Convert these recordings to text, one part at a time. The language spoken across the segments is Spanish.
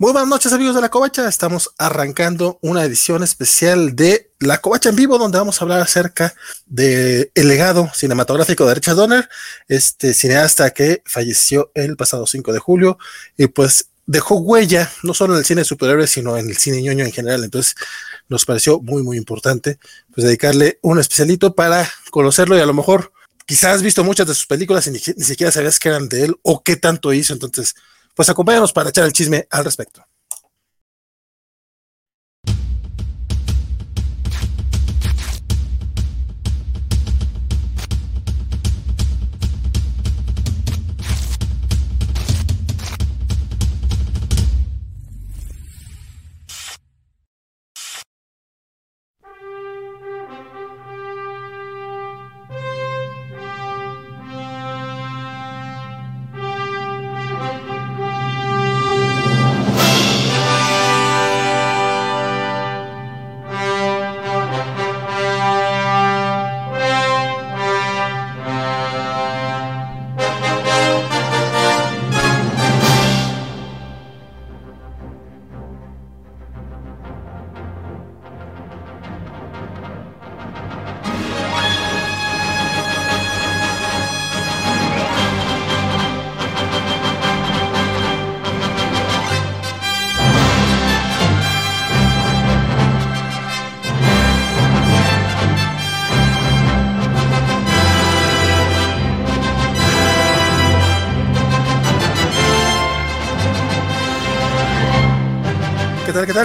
Muy buenas noches amigos de La Covacha, estamos arrancando una edición especial de La Covacha en vivo donde vamos a hablar acerca del el legado cinematográfico de Richard Donner, este cineasta que falleció el pasado 5 de julio y pues dejó huella no solo en el cine de superhéroes sino en el cine ñoño en general, entonces nos pareció muy muy importante pues dedicarle un especialito para conocerlo y a lo mejor quizás has visto muchas de sus películas y ni, ni siquiera sabías que eran de él o qué tanto hizo, entonces pues acompáñanos para echar el chisme al respecto.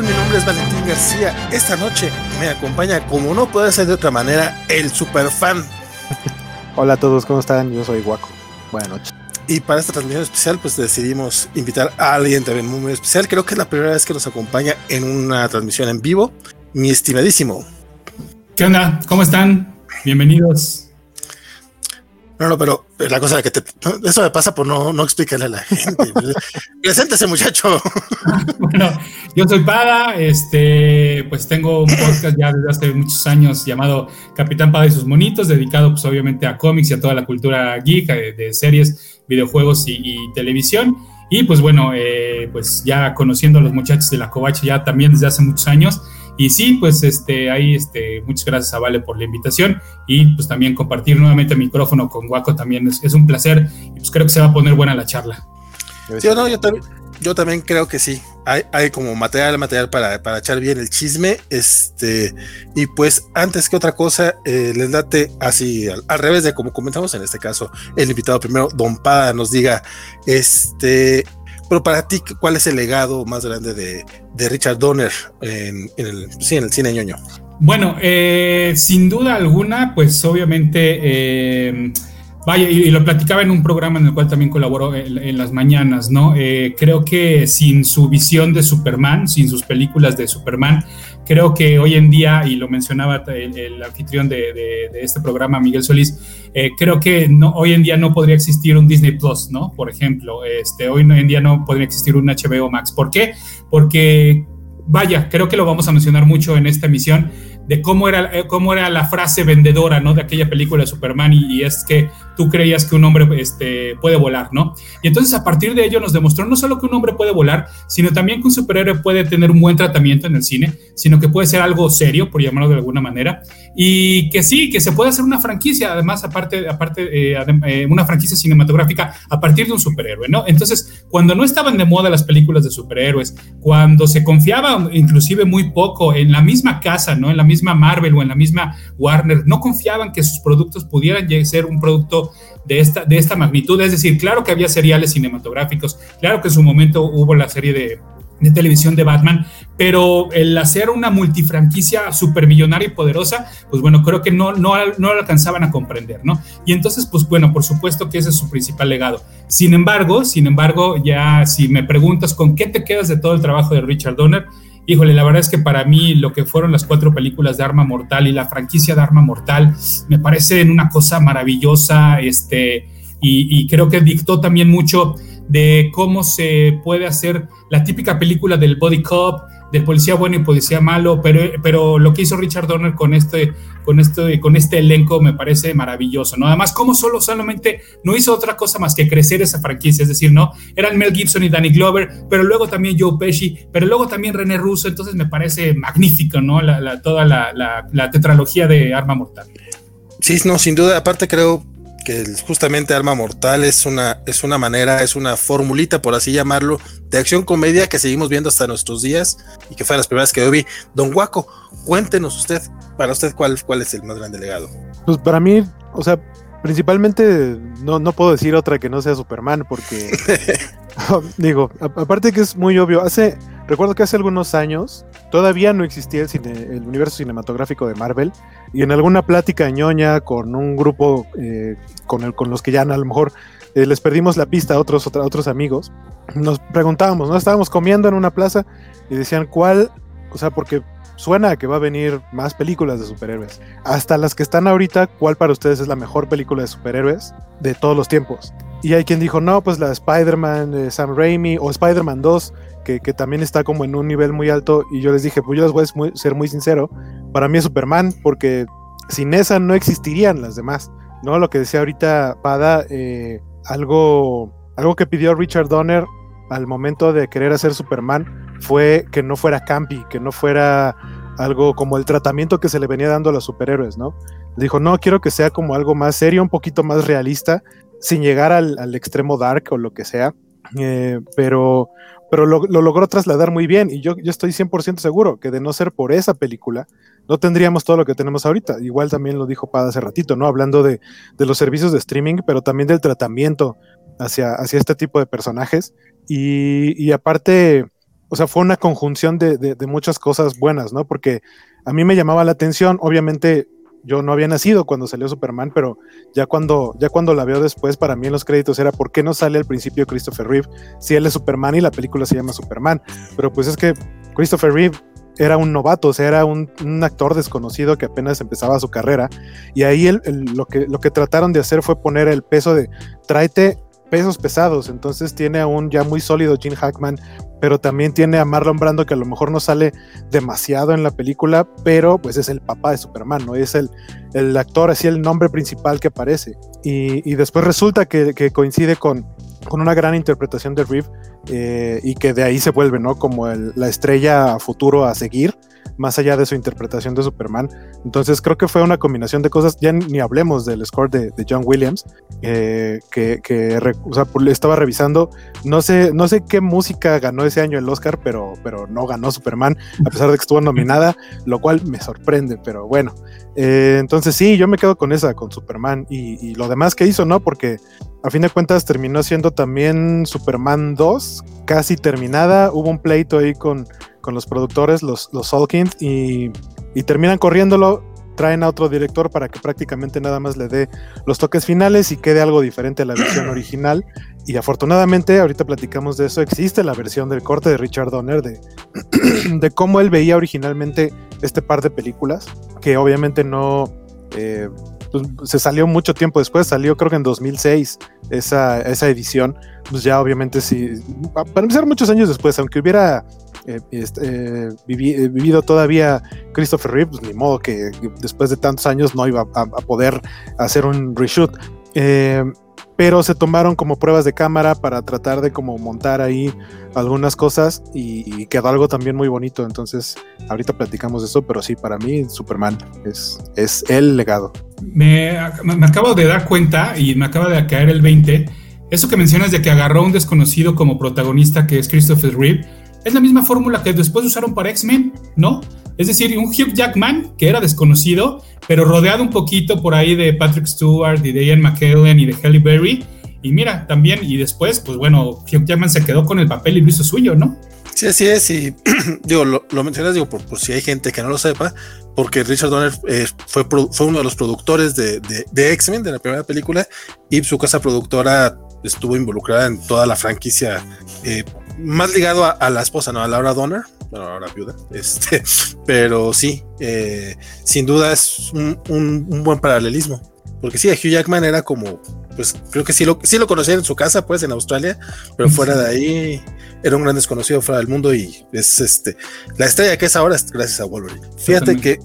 Mi nombre es Valentín García. Esta noche me acompaña, como no puede ser de otra manera, el super fan. Hola a todos, ¿cómo están? Yo soy Guaco. Buenas noches. Y para esta transmisión especial, pues decidimos invitar a alguien también muy, muy especial. Creo que es la primera vez que nos acompaña en una transmisión en vivo. Mi estimadísimo. ¿Qué onda? ¿Cómo están? Bienvenidos. No, no, pero la cosa de que te, eso me pasa por no, no explicarle a la gente. Preséntese, muchacho. bueno, yo soy Pada, este, pues tengo un podcast ya desde hace muchos años llamado Capitán Pada y sus monitos, dedicado pues obviamente a cómics y a toda la cultura geek, de, de series, videojuegos y, y, televisión. Y pues bueno, eh, pues ya conociendo a los muchachos de la Covacha ya también desde hace muchos años. Y sí, pues este, ahí este, muchas gracias a Vale por la invitación y pues también compartir nuevamente el micrófono con Guaco también es, es, un placer y pues creo que se va a poner buena la charla. Sí, no, yo, también, yo también creo que sí. Hay, hay como material, material para, para, echar bien el chisme. Este, y pues antes que otra cosa, eh, les date así al, al, revés de como comentamos en este caso, el invitado primero, Don Pada, nos diga, este, pero para ti, ¿cuál es el legado más grande de, de Richard Donner en, en, el, sí, en el cine ñoño? Bueno, eh, sin duda alguna, pues obviamente, eh, vaya, y, y, lo platicaba en un programa en el cual también colaboró en, en las mañanas, ¿no? Eh, creo que sin su visión de Superman, sin sus películas de Superman, creo que hoy en día, y lo mencionaba el, el anfitrión de, de, de, este programa, Miguel Solís, eh, creo que no, hoy en día no podría existir un Disney Plus, ¿no? Por ejemplo, este, hoy en día no podría existir un HBO Max. ¿Por qué? Porque, vaya, creo que lo vamos a mencionar mucho en esta emisión, de cómo era, cómo era la frase vendedora, ¿no? De aquella película de Superman y, y es que tú creías que un hombre este, puede volar, ¿no? Y entonces a partir de ello nos demostró no solo que un hombre puede volar, sino también que un superhéroe puede tener un buen tratamiento en el cine, sino que puede ser algo serio, por llamarlo de alguna manera, y que sí, que se puede hacer una franquicia, además, aparte, aparte eh, eh, una franquicia cinematográfica a partir de un superhéroe, ¿no? Entonces, cuando no estaban de moda las películas de superhéroes, cuando se confiaba inclusive muy poco en la misma casa, ¿no? En la misma Marvel o en la misma Warner, no confiaban que sus productos pudieran ser un producto de esta, de esta magnitud. Es decir, claro que había seriales cinematográficos, claro que en su momento hubo la serie de, de televisión de Batman, pero el hacer una multifranquicia supermillonaria y poderosa, pues bueno, creo que no, no, no lo alcanzaban a comprender, ¿no? Y entonces, pues bueno, por supuesto que ese es su principal legado. Sin embargo, sin embargo, ya si me preguntas con qué te quedas de todo el trabajo de Richard Donner, híjole, la verdad es que para mí lo que fueron las cuatro películas de Arma Mortal y la franquicia de Arma Mortal me parecen una cosa maravillosa, este, y, y creo que dictó también mucho de cómo se puede hacer la típica película del body cop, de policía bueno y policía malo, pero, pero lo que hizo Richard Donner con este, con este, con este elenco me parece maravilloso, ¿no? Además, como solo solamente no hizo otra cosa más que crecer esa franquicia, es decir, ¿no? Eran Mel Gibson y Danny Glover, pero luego también Joe Pesci, pero luego también René Russo, entonces me parece magnífico, ¿no? Toda la, la tetralogía de Arma Mortal. Sí, no, sin duda, aparte creo que justamente Arma Mortal es una, es una manera, es una formulita, por así llamarlo, de acción comedia que seguimos viendo hasta nuestros días y que fue las primeras que yo vi. Don Guaco, cuéntenos usted, para usted, cuál, cuál es el más grande legado. Pues para mí, o sea, principalmente no, no puedo decir otra que no sea Superman, porque digo, aparte que es muy obvio, hace, recuerdo que hace algunos años todavía no existía el, universo cinematográfico de Marvel y en alguna plática ñoña con un grupo eh, con, los que ya a lo mejor eh, les perdimos la pista a otros, amigos, nos preguntábamos, ¿no? Estábamos comiendo en una plaza y decían, ¿cuál? O sea, porque suena que va a venir más películas de superhéroes. Hasta las que están ahorita, ¿cuál para ustedes es la mejor película de superhéroes de todos los tiempos? Y hay quien dijo, no, pues la Spider-Man de Sam Raimi o Spider-Man 2, que, también está como en un nivel muy alto. Y yo les dije, pues yo les voy a ser muy sincero, para mí es Superman, porque sin esa no existirían las demás. ¿no? Lo que decía ahorita Pada, eh, algo, algo que pidió Richard Donner al momento de querer hacer Superman fue que no fuera campi, que no fuera algo como el tratamiento que se le venía dando a los superhéroes, ¿no? Dijo, no, quiero que sea como algo más serio, un poquito más realista, sin llegar al, extremo dark o lo que sea, eh, pero, pero lo, logró trasladar muy bien y yo, yo estoy 100% seguro que de no ser por esa película, no tendríamos todo lo que tenemos ahorita. Igual también lo dijo Pada hace ratito, ¿no? Hablando de, los servicios de streaming, pero también del tratamiento hacia, hacia este tipo de personajes. Y, aparte, o sea, fue una conjunción de, de, muchas cosas buenas, ¿no? Porque a mí me llamaba la atención, obviamente yo no había nacido cuando salió Superman, pero ya cuando, ya cuando la veo después, para mí en los créditos era ¿por qué no sale al principio Christopher Reeve si él es Superman y la película se llama Superman? Pero pues es que Christopher Reeve era un novato, o sea, era un, actor desconocido que apenas empezaba su carrera. Y ahí lo, que, lo que trataron de hacer fue poner el peso de tráete pesos pesados. Entonces tiene a un ya muy sólido Gene Hackman, pero también tiene a Marlon Brando que a lo mejor no sale demasiado en la película, pero pues es el papá de Superman, ¿no? Es el, el actor, así el nombre principal que aparece. Y, después resulta que, coincide con, con una gran interpretación de Reeve eh, y que de ahí se vuelve, ¿no? Como la estrella futuro a seguir más allá de su interpretación de Superman. Entonces creo que fue una combinación de cosas, ya ni hablemos del score de, John Williams, eh, que, estaba revisando, no sé, no sé qué música ganó ese año el Oscar, pero, pero no ganó Superman, a pesar de que estuvo nominada, lo cual me sorprende, pero bueno. Eh, entonces sí, yo me quedo con esa, con Superman y, y lo demás que hizo, ¿no? Porque a fin de cuentas terminó siendo también Superman 2, casi terminada. Hubo un pleito ahí con, con los productores, los, los y, y, terminan corriéndolo. Traen a otro director para que prácticamente nada más le dé los toques finales y quede algo diferente a la versión original. Y afortunadamente, ahorita platicamos de eso, existe la versión del corte de Richard Donner de, de cómo él veía originalmente este par de películas, que obviamente no, eh, pues, se salió mucho tiempo después, salió creo que en 2006 esa, esa edición, pues ya obviamente sí, para empezar muchos años después, aunque hubiera eh, este, eh, eh, vivido todavía Christopher Reeve, pues ni modo que después de tantos años no iba a, poder hacer un reshoot. pero se tomaron como pruebas de cámara para tratar de como montar ahí algunas cosas y, quedó algo también muy bonito. Entonces, ahorita platicamos de eso, pero sí, para mí Superman es, es el legado. Me, me, acabo de dar cuenta y me acaba de caer el 20. Eso que mencionas de que agarró un desconocido como protagonista que es Christopher Reeve, es la misma fórmula que después usaron para X-Men, ¿no? Es decir, un Hugh Jackman que era desconocido, pero rodeado un poquito por ahí de Patrick Stewart y de Ian McKellen y de Halle Berry. Y mira, también, y después, pues bueno, Hugh Jackman se quedó con el papel y lo hizo suyo, ¿no? Sí, así es, y digo, lo, mencionas, digo, por, si hay gente que no lo sepa, porque Richard Donner eh, fue, uno de los productores de, de, X-Men, de la primera película, y su casa productora estuvo involucrada en toda la franquicia, eh, más ligado a, la esposa, ¿no? A Laura Donner, bueno, ahora viuda, este, pero sí, eh, sin duda es un, un, buen paralelismo, porque sí, Hugh Jackman era como pues creo que sí lo, sí lo conocía en su casa, pues en Australia, pero fuera de ahí era un gran desconocido fuera del mundo y es este la estrella que es ahora es gracias a Wolverine. Fíjate que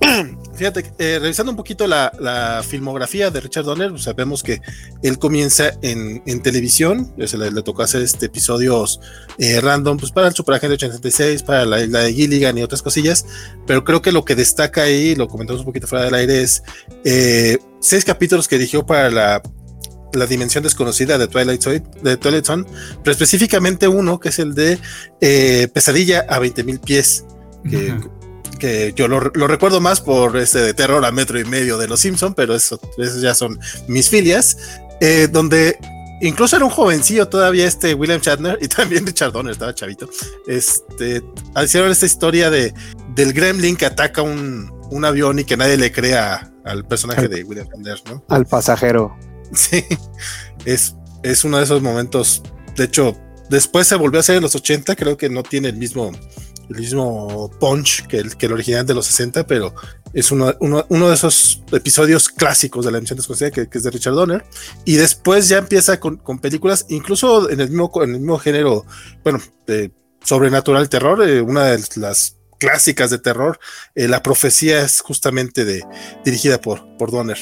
Fíjate, eh, revisando un poquito la, filmografía de Richard Donner, pues, sabemos que él comienza en, televisión, se le, tocó hacer este episodios eh, random, pues para el Superagente 86, para la isla de Gilligan y otras cosillas, pero creo que lo que destaca ahí, lo comentamos un poquito fuera del aire, es eh, seis capítulos que dirigió para la, dimensión desconocida de Twilight, de Twilight Zone, pero específicamente uno que es el de Pesadilla a 20.000 pies, que yo lo, recuerdo más por este de terror a metro y medio de los Simpson, pero eso, ya son mis filias, eh, donde incluso era un jovencillo todavía este William Shatner y también Richard Donner estaba chavito. Este hicieron esta historia de del Gremlin que ataca un, un avión y que nadie le crea al personaje de William Shatner, ¿no? Al pasajero. Sí, es, es uno de esos momentos. De hecho, después se volvió a hacer en los 80, creo que no tiene el mismo el mismo punch que el, que el original de los 60, pero es uno, de esos episodios clásicos de la emisión desconocida que, que, es de Richard Donner. Y después ya empieza con, películas, incluso en el mismo, en el mismo género, bueno, de sobrenatural terror, eh, una de las clásicas de terror, eh, La Profecía es justamente de, dirigida por, por Donner.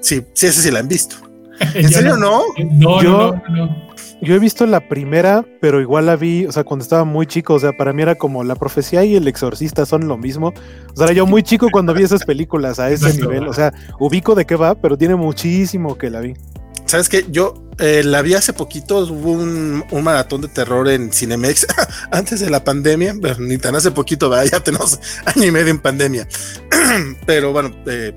Sí, sí, ese sí la han visto. ¿En serio no? No, no, no. Yo he visto la primera, pero igual la vi, o sea, cuando estaba muy chico, o sea, para mí era como la profecía y el exorcista son lo mismo. O sea, era yo muy chico cuando vi esas películas a ese nivel, o sea, ubico de qué va, pero tiene muchísimo que la vi. Sabes que yo eh, la vi hace poquito, hubo un, maratón de terror en Cinemex antes de la pandemia, pero ni tan hace poquito, ya tenemos año y medio en pandemia. pero bueno, eh,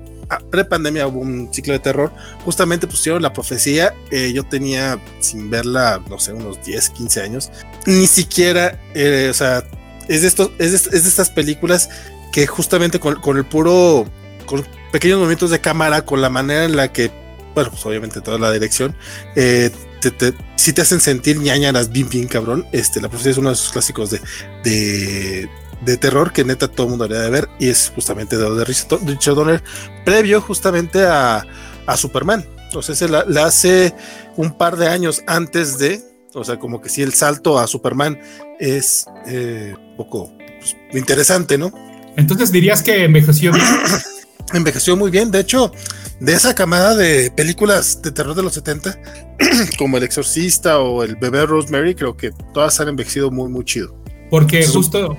pre-pandemia hubo un ciclo de terror, justamente pusieron la profecía, eh, yo tenía sin verla, no sé, unos 10, 15 años, ni siquiera, eh, o sea, es de, estos, es de, estas películas que justamente con, el puro, con pequeños movimientos de cámara, con la manera en la que, bueno, pues obviamente toda la dirección, eh, te, te, si te hacen sentir ñañaras bien, bien cabrón. Este, la profecía es uno de esos clásicos de, de de terror que neta todo el mundo debería de ver y es justamente de Richard Donner previo justamente a, a Superman. Entonces se la, hace un par de años antes de, o sea, como que si el salto a Superman es eh, poco pues, interesante, ¿no? Entonces dirías que envejeció bien. envejeció muy bien, de hecho, de esa camada de películas de terror de los 70, como El Exorcista o El Bebé Rosemary, creo que todas han envejecido muy, muy chido. Porque justo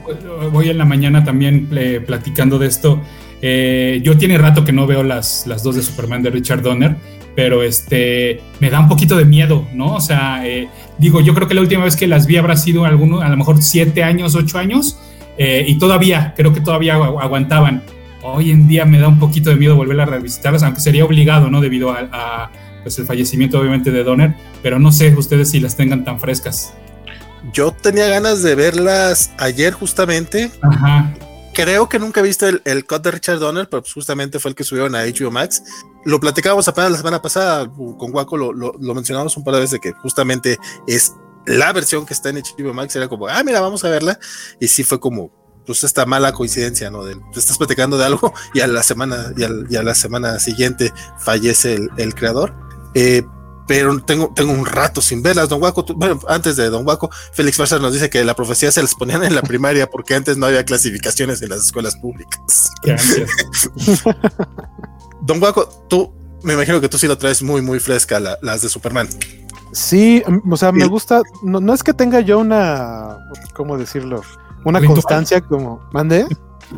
voy en la mañana también eh, platicando de esto. Eh, yo tiene rato que no veo las, las dos de Superman de Richard Donner, pero este me da un poquito de miedo, ¿no? O sea, eh, digo, yo creo que la última vez que las vi habrá sido alguno, a lo mejor siete años, ocho años, y todavía, creo que todavía aguantaban. Hoy en día me da un poquito de miedo volver a revisitarlas, aunque sería obligado, ¿no? Debido a, a pues el fallecimiento obviamente de Donner, pero no sé ustedes si las tengan tan frescas. Yo tenía ganas de verlas ayer justamente. Creo que nunca he visto el, el cut de Richard Donner, pero pues justamente fue el que subieron a HBO Max. Lo platicábamos apenas la semana pasada con Waco, lo, lo, mencionamos un par de veces de que justamente es la versión que está en HBO Max. Era como, ah, mira, vamos a verla. Y sí fue como, pues esta mala coincidencia, ¿no? De, estás platicando de algo y a la semana, y a, la semana siguiente fallece el, el creador. Eh, pero tengo, tengo un rato sin verlas. Don Waco, bueno, antes de Don Waco, Félix Farsa nos dice que la profecía se les ponían en la primaria porque antes no había clasificaciones en las escuelas públicas. Don Waco, tú, me imagino que tú sí lo traes muy, muy fresca, las de Superman. Sí, o sea, me gusta, no, es que tenga yo una, ¿cómo decirlo? Una constancia como, mande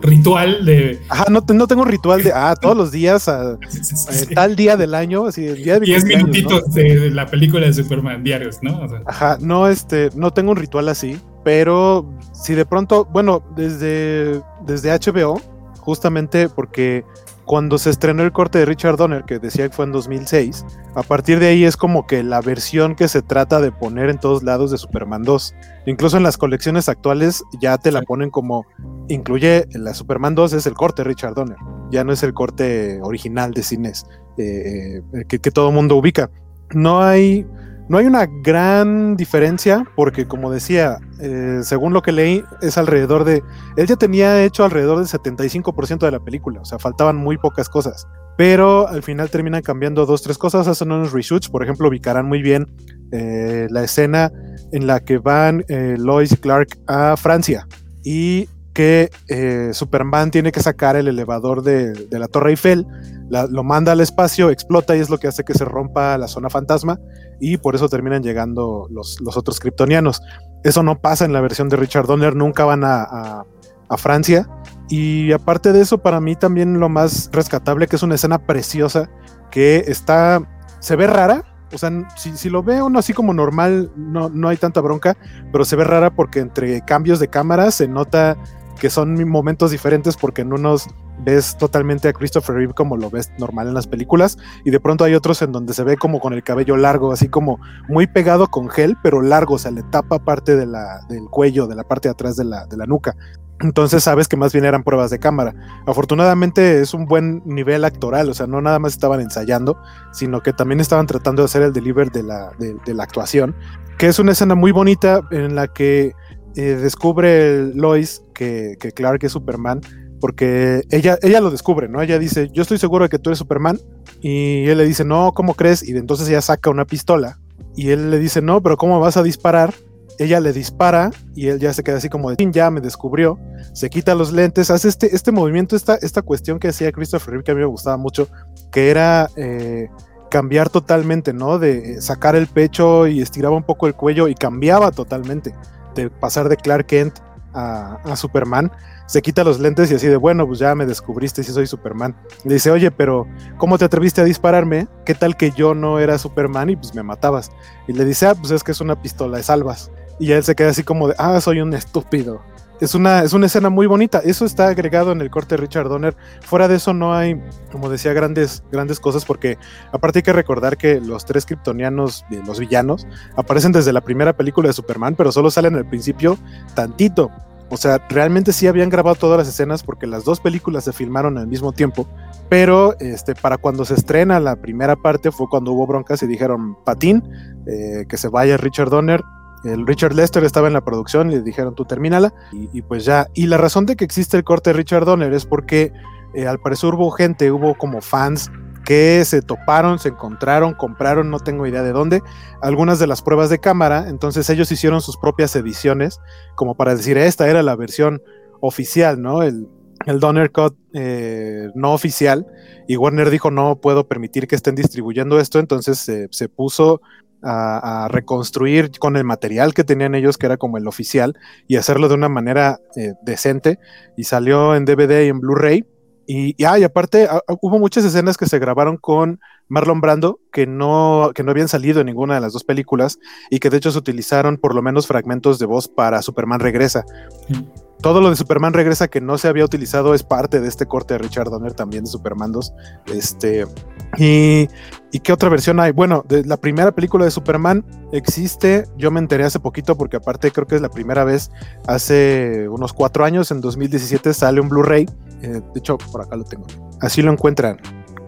ritual de. Ajá, no, no tengo un ritual de, ah, todos los días, a, tal día del año, así, el día de 10 minutitos de la película de Superman diarios, ¿no? Ajá, no, este, no tengo un ritual así, pero si de pronto, bueno, desde, desde HBO, justamente porque cuando se estrenó el corte de Richard Donner, que decía que fue en 2006, a partir de ahí es como que la versión que se trata de poner en todos lados de Superman 2. Incluso en las colecciones actuales ya te la ponen como, incluye la Superman 2 es el corte de Richard Donner, ya no es el corte original de cines eh, eh, que, que todo el mundo ubica. No hay no hay una gran diferencia porque, como decía, eh, según lo que leí, es alrededor de... Él ya tenía hecho alrededor del 75% de la película, o sea, faltaban muy pocas cosas. pero al final terminan cambiando dos, tres cosas, hacen unos reshoots, por ejemplo, ubicarán muy bien eh, la escena en la que van eh, Lois y Clark a Francia y que eh, Superman tiene que sacar el elevador de, la Torre Eiffel, lo manda al espacio, explota y es lo que hace que se rompa la zona fantasma y por eso terminan llegando los, los otros kryptonianos. Eso no pasa en la versión de Richard Donner, nunca van a, a Francia. Y aparte de eso, para mí también lo más rescatable, que es una escena preciosa, que está, se ve rara, o sea, si, lo ve uno así como normal, no, no hay tanta bronca, pero se ve rara porque entre cambios de cámara se nota que son momentos diferentes porque en unos ves totalmente a Christopher Reeve como lo ves normal en las películas y de pronto hay otros en donde se ve como con el cabello largo, así como muy pegado con gel, pero largo, o sea, le tapa parte de la, del cuello, de la parte de atrás de la, de la nuca. Entonces sabes que más bien eran pruebas de cámara. Afortunadamente es un buen nivel actoral, o sea, no nada más estaban ensayando, sino que también estaban tratando de hacer el deliver de la, de, la actuación, que es una escena muy bonita en la que eh, descubre Lois que, que, Clark es Superman, porque ella, ella lo descubre, ¿no? Ella dice, yo estoy seguro de que tú eres Superman, y él le dice, no, ¿cómo crees? Y entonces ella saca una pistola, y él le dice, no, pero ¿cómo vas a disparar? ella le dispara y él ya se queda así como de, ya me descubrió, se quita los lentes, hace este, este movimiento, esta, esta cuestión que hacía Christopher Reeve que a mí me gustaba mucho, que era eh, cambiar totalmente, ¿no? De sacar el pecho y estiraba un poco el cuello y cambiaba totalmente, de pasar de Clark Kent a, Superman se quita los lentes y así de, bueno, pues ya me descubriste si soy Superman. Le dice, oye, pero ¿cómo te atreviste a dispararme? ¿Qué tal que yo no era Superman y pues me matabas? Y le dice, ah, pues es que es una pistola de salvas. Y él se queda así como de, ah, soy un estúpido. Es una, es una escena muy bonita. Eso está agregado en el corte de Richard Donner. Fuera de eso no hay, como decía, grandes, grandes cosas porque aparte hay que recordar que los tres kryptonianos, los villanos, aparecen desde la primera película de Superman, pero solo salen al principio tantito. O sea, realmente sí habían grabado todas las escenas porque las dos películas se filmaron al mismo tiempo, pero este, para cuando se estrena la primera parte fue cuando hubo broncas y dijeron, Patín, eh, que se vaya Richard Donner. El Richard Lester estaba en la producción y le dijeron, tú termínala. Y, pues ya. Y la razón de que existe el corte de Richard Donner es porque eh, al parecer hubo gente, hubo como fans que se toparon, se encontraron, compraron, no tengo idea de dónde, algunas de las pruebas de cámara, entonces ellos hicieron sus propias ediciones, como para decir, esta era la versión oficial, ¿no? El, el Donner Cut eh, no oficial, y Warner dijo, no puedo permitir que estén distribuyendo esto, entonces se puso a, reconstruir con el material que tenían ellos, que era como el oficial, y hacerlo de una manera eh, decente, y salió en DVD y en Blu-ray, y, y, ah, aparte ah, hubo muchas escenas que se grabaron con Marlon Brando que no, que no habían salido en ninguna de las dos películas y que de hecho se utilizaron por lo menos fragmentos de voz para Superman Regresa. Todo lo de Superman Regresa que no se había utilizado es parte de este corte de Richard Donner también de Superman 2. Este, y, ¿Y qué otra versión hay? Bueno, la primera película de Superman existe, yo me enteré hace poquito porque aparte creo que es la primera vez, hace unos cuatro años, en 2017 sale un Blu-ray, eh, de hecho por acá lo tengo, así lo encuentran,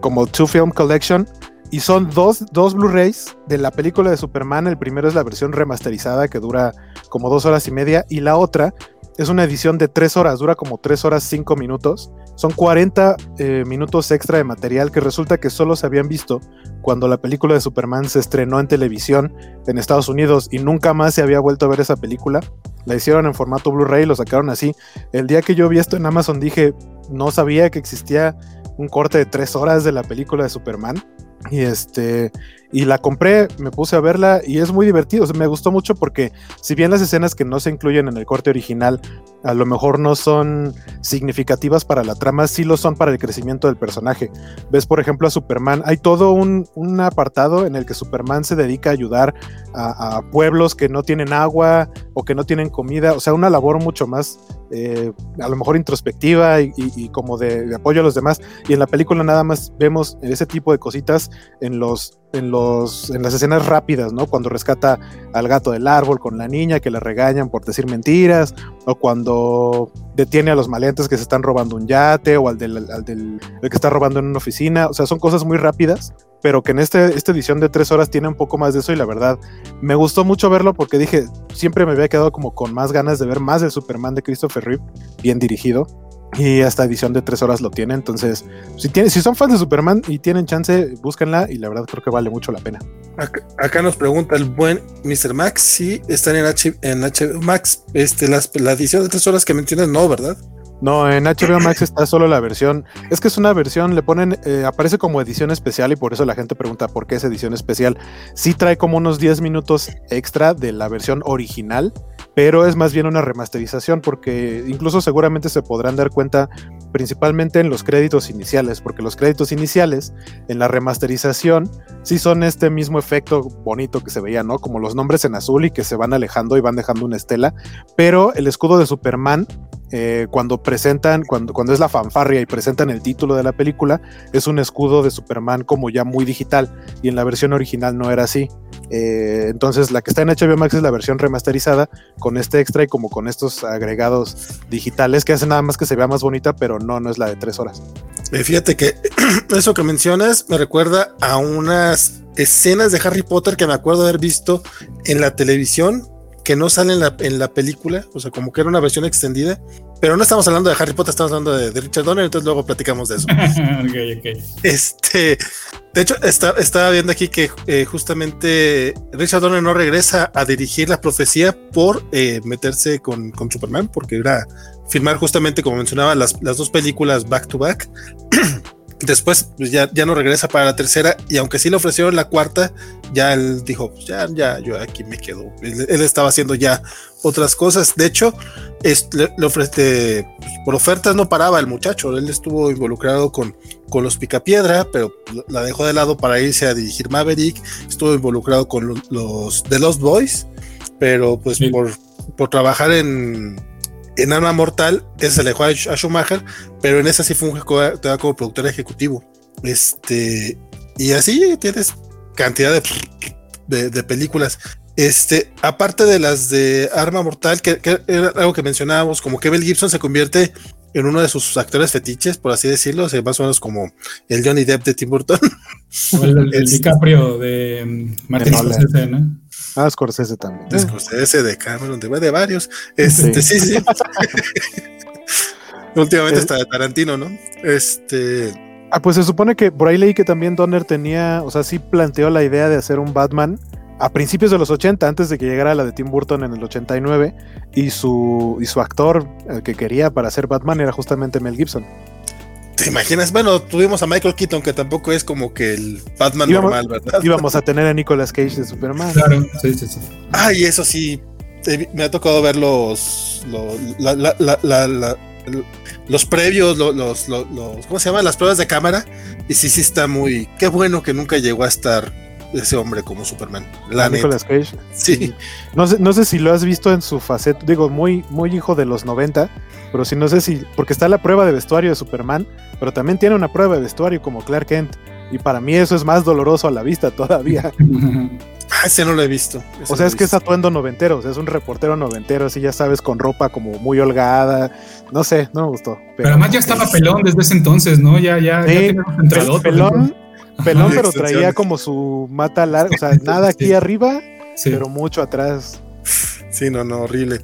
como Two Film Collection, y son dos, dos Blu-rays de la película de Superman, el primero es la versión remasterizada que dura como dos horas y media, y la otra es una edición de tres horas, dura como tres horas cinco minutos. Son 40 eh, minutos extra de material que resulta que solo se habían visto cuando la película de Superman se estrenó en televisión en Estados Unidos y nunca más se había vuelto a ver esa película. La hicieron en formato Blu-ray, lo sacaron así. El día que yo vi esto en Amazon dije, no sabía que existía un corte de tres horas de la película de Superman. Y este, y la compré, me puse a verla y es muy divertido. me gustó mucho porque, si bien las escenas que no se incluyen en el corte original a lo mejor no son significativas para la trama, sí lo son para el crecimiento del personaje. Ves, por ejemplo, a Superman. Hay todo un, apartado en el que Superman se dedica a ayudar a, pueblos que no tienen agua o que no tienen comida. O sea, una labor mucho más eh, a lo mejor introspectiva y, como de, apoyo a los demás. Y en la película nada más vemos ese tipo de cositas en los en, los, en las escenas rápidas, ¿no? Cuando rescata al gato del árbol con la niña que le regañan por decir mentiras, o cuando detiene a los maleantes que se están robando un yate, o al del, al del el que está robando en una oficina. O sea, son cosas muy rápidas, pero que en este, esta edición de tres horas tiene un poco más de eso y la verdad me gustó mucho verlo porque dije, siempre me había quedado como con más ganas de ver más del Superman de Christopher Reeve, bien dirigido. Y esta edición de tres horas lo tiene. Entonces, si, tiene, si son fans de Superman y tienen chance, búsquenla. Y la verdad creo que vale mucho la pena. Acá, nos pregunta el buen Mr. Max si están en, H, en HBO Max. Este, las, la edición de tres horas que mencionas, no, ¿verdad? No, en HBO Max está solo la versión. Es que es una versión, le ponen, eh, aparece como edición especial y por eso la gente pregunta por qué es edición especial. Sí trae como unos 10 minutos extra de la versión original, pero es más bien una remasterización porque incluso seguramente se podrán dar cuenta principalmente en los créditos iniciales, porque los créditos iniciales en la remasterización sí son este mismo efecto bonito que se veía, ¿no? Como los nombres en azul y que se van alejando y van dejando una estela, pero el escudo de Superman eh, cuando presentan, cuando, cuando es la fanfarria y presentan el título de la película, es un escudo de Superman como ya muy digital y en la versión original no era así. Eh, entonces la que está en HBO Max es la versión remasterizada con este extra y como con estos agregados digitales que hacen nada más que se vea más bonita, pero no, no es la de tres horas. Eh, fíjate que eso que mencionas me recuerda a unas escenas de Harry Potter que me acuerdo haber visto en la televisión que no sale en la, en la película, o sea, como que era una versión extendida, pero no estamos hablando de Harry Potter, estamos hablando de, Richard Donner, entonces luego platicamos de eso. okay, okay. Este, de hecho, está, estaba viendo aquí que eh, justamente Richard Donner no regresa a dirigir la profecía por eh, meterse con, con, Superman, porque era filmar justamente, como mencionaba, las, las dos películas back to back. Después pues ya, ya no regresa para la tercera y aunque sí le ofrecieron la cuarta, ya él dijo, pues ya, ya, yo aquí me quedo. Él, estaba haciendo ya otras cosas. De hecho, le, ofrece, pues, por ofertas no paraba el muchacho. Él estuvo involucrado con, con los Picapiedra, pero la dejó de lado para irse a dirigir Maverick. Estuvo involucrado con los, los The Lost Boys, pero pues por, por trabajar en en Arma Mortal, ese se le dejó a, Schumacher, pero en esa sí fue un como productor ejecutivo. Este, y así tienes cantidad de, de, películas. Este, aparte de las de Arma Mortal, que, era algo que mencionábamos, como que Mel Gibson se convierte en uno de sus actores fetiches, por así decirlo, o más o menos como el Johnny Depp de Tim Burton. O el, DiCaprio de mm, Martin Scorsese, ¿no? Ah, Scorsese también. De Scorsese, de Cameron, de, de varios. Este, sí, sí. Últimamente está de Tarantino, ¿no? Este. Ah, pues se supone que por ahí leí que también Donner tenía, o sea, sí planteó la idea de hacer un Batman a principios de los 80, antes de que llegara la de Tim Burton en el 89, y su, y su actor, el que quería para hacer Batman, era justamente Mel Gibson. ¿Te imaginas? Bueno, tuvimos a Michael Keaton, que tampoco es como que el Batman normal, ¿verdad? Íbamos a tener a Nicolas Cage de Superman. Claro, sí, sí, sí. Ah, y eso sí, me ha tocado ver los, los, previos, los, ¿cómo se llama? Las pruebas de cámara. Y sí, sí está muy. Qué bueno que nunca llegó a estar ese hombre como Superman. La Nicolas Cage. Sí. No sé, no sé si lo has visto en su faceta, digo, muy, muy hijo de los 90, pero sí no sé si, porque está la prueba de vestuario de Superman, pero también tiene una prueba de vestuario como Clark Kent. Y para mí eso es más doloroso a la vista todavía. ah, ese no lo he visto. o sea, es que es atuendo noventero, o sea, es un reportero noventero, así ya sabes, con ropa como muy holgada. No sé, no me gustó. Pero, además ya estaba pelón desde ese entonces, ¿no? Ya, ya, sí, ya pelón, pelón, pero traía como su mata larga, o sea, nada aquí arriba, pero mucho atrás. Sí, no, no, horrible.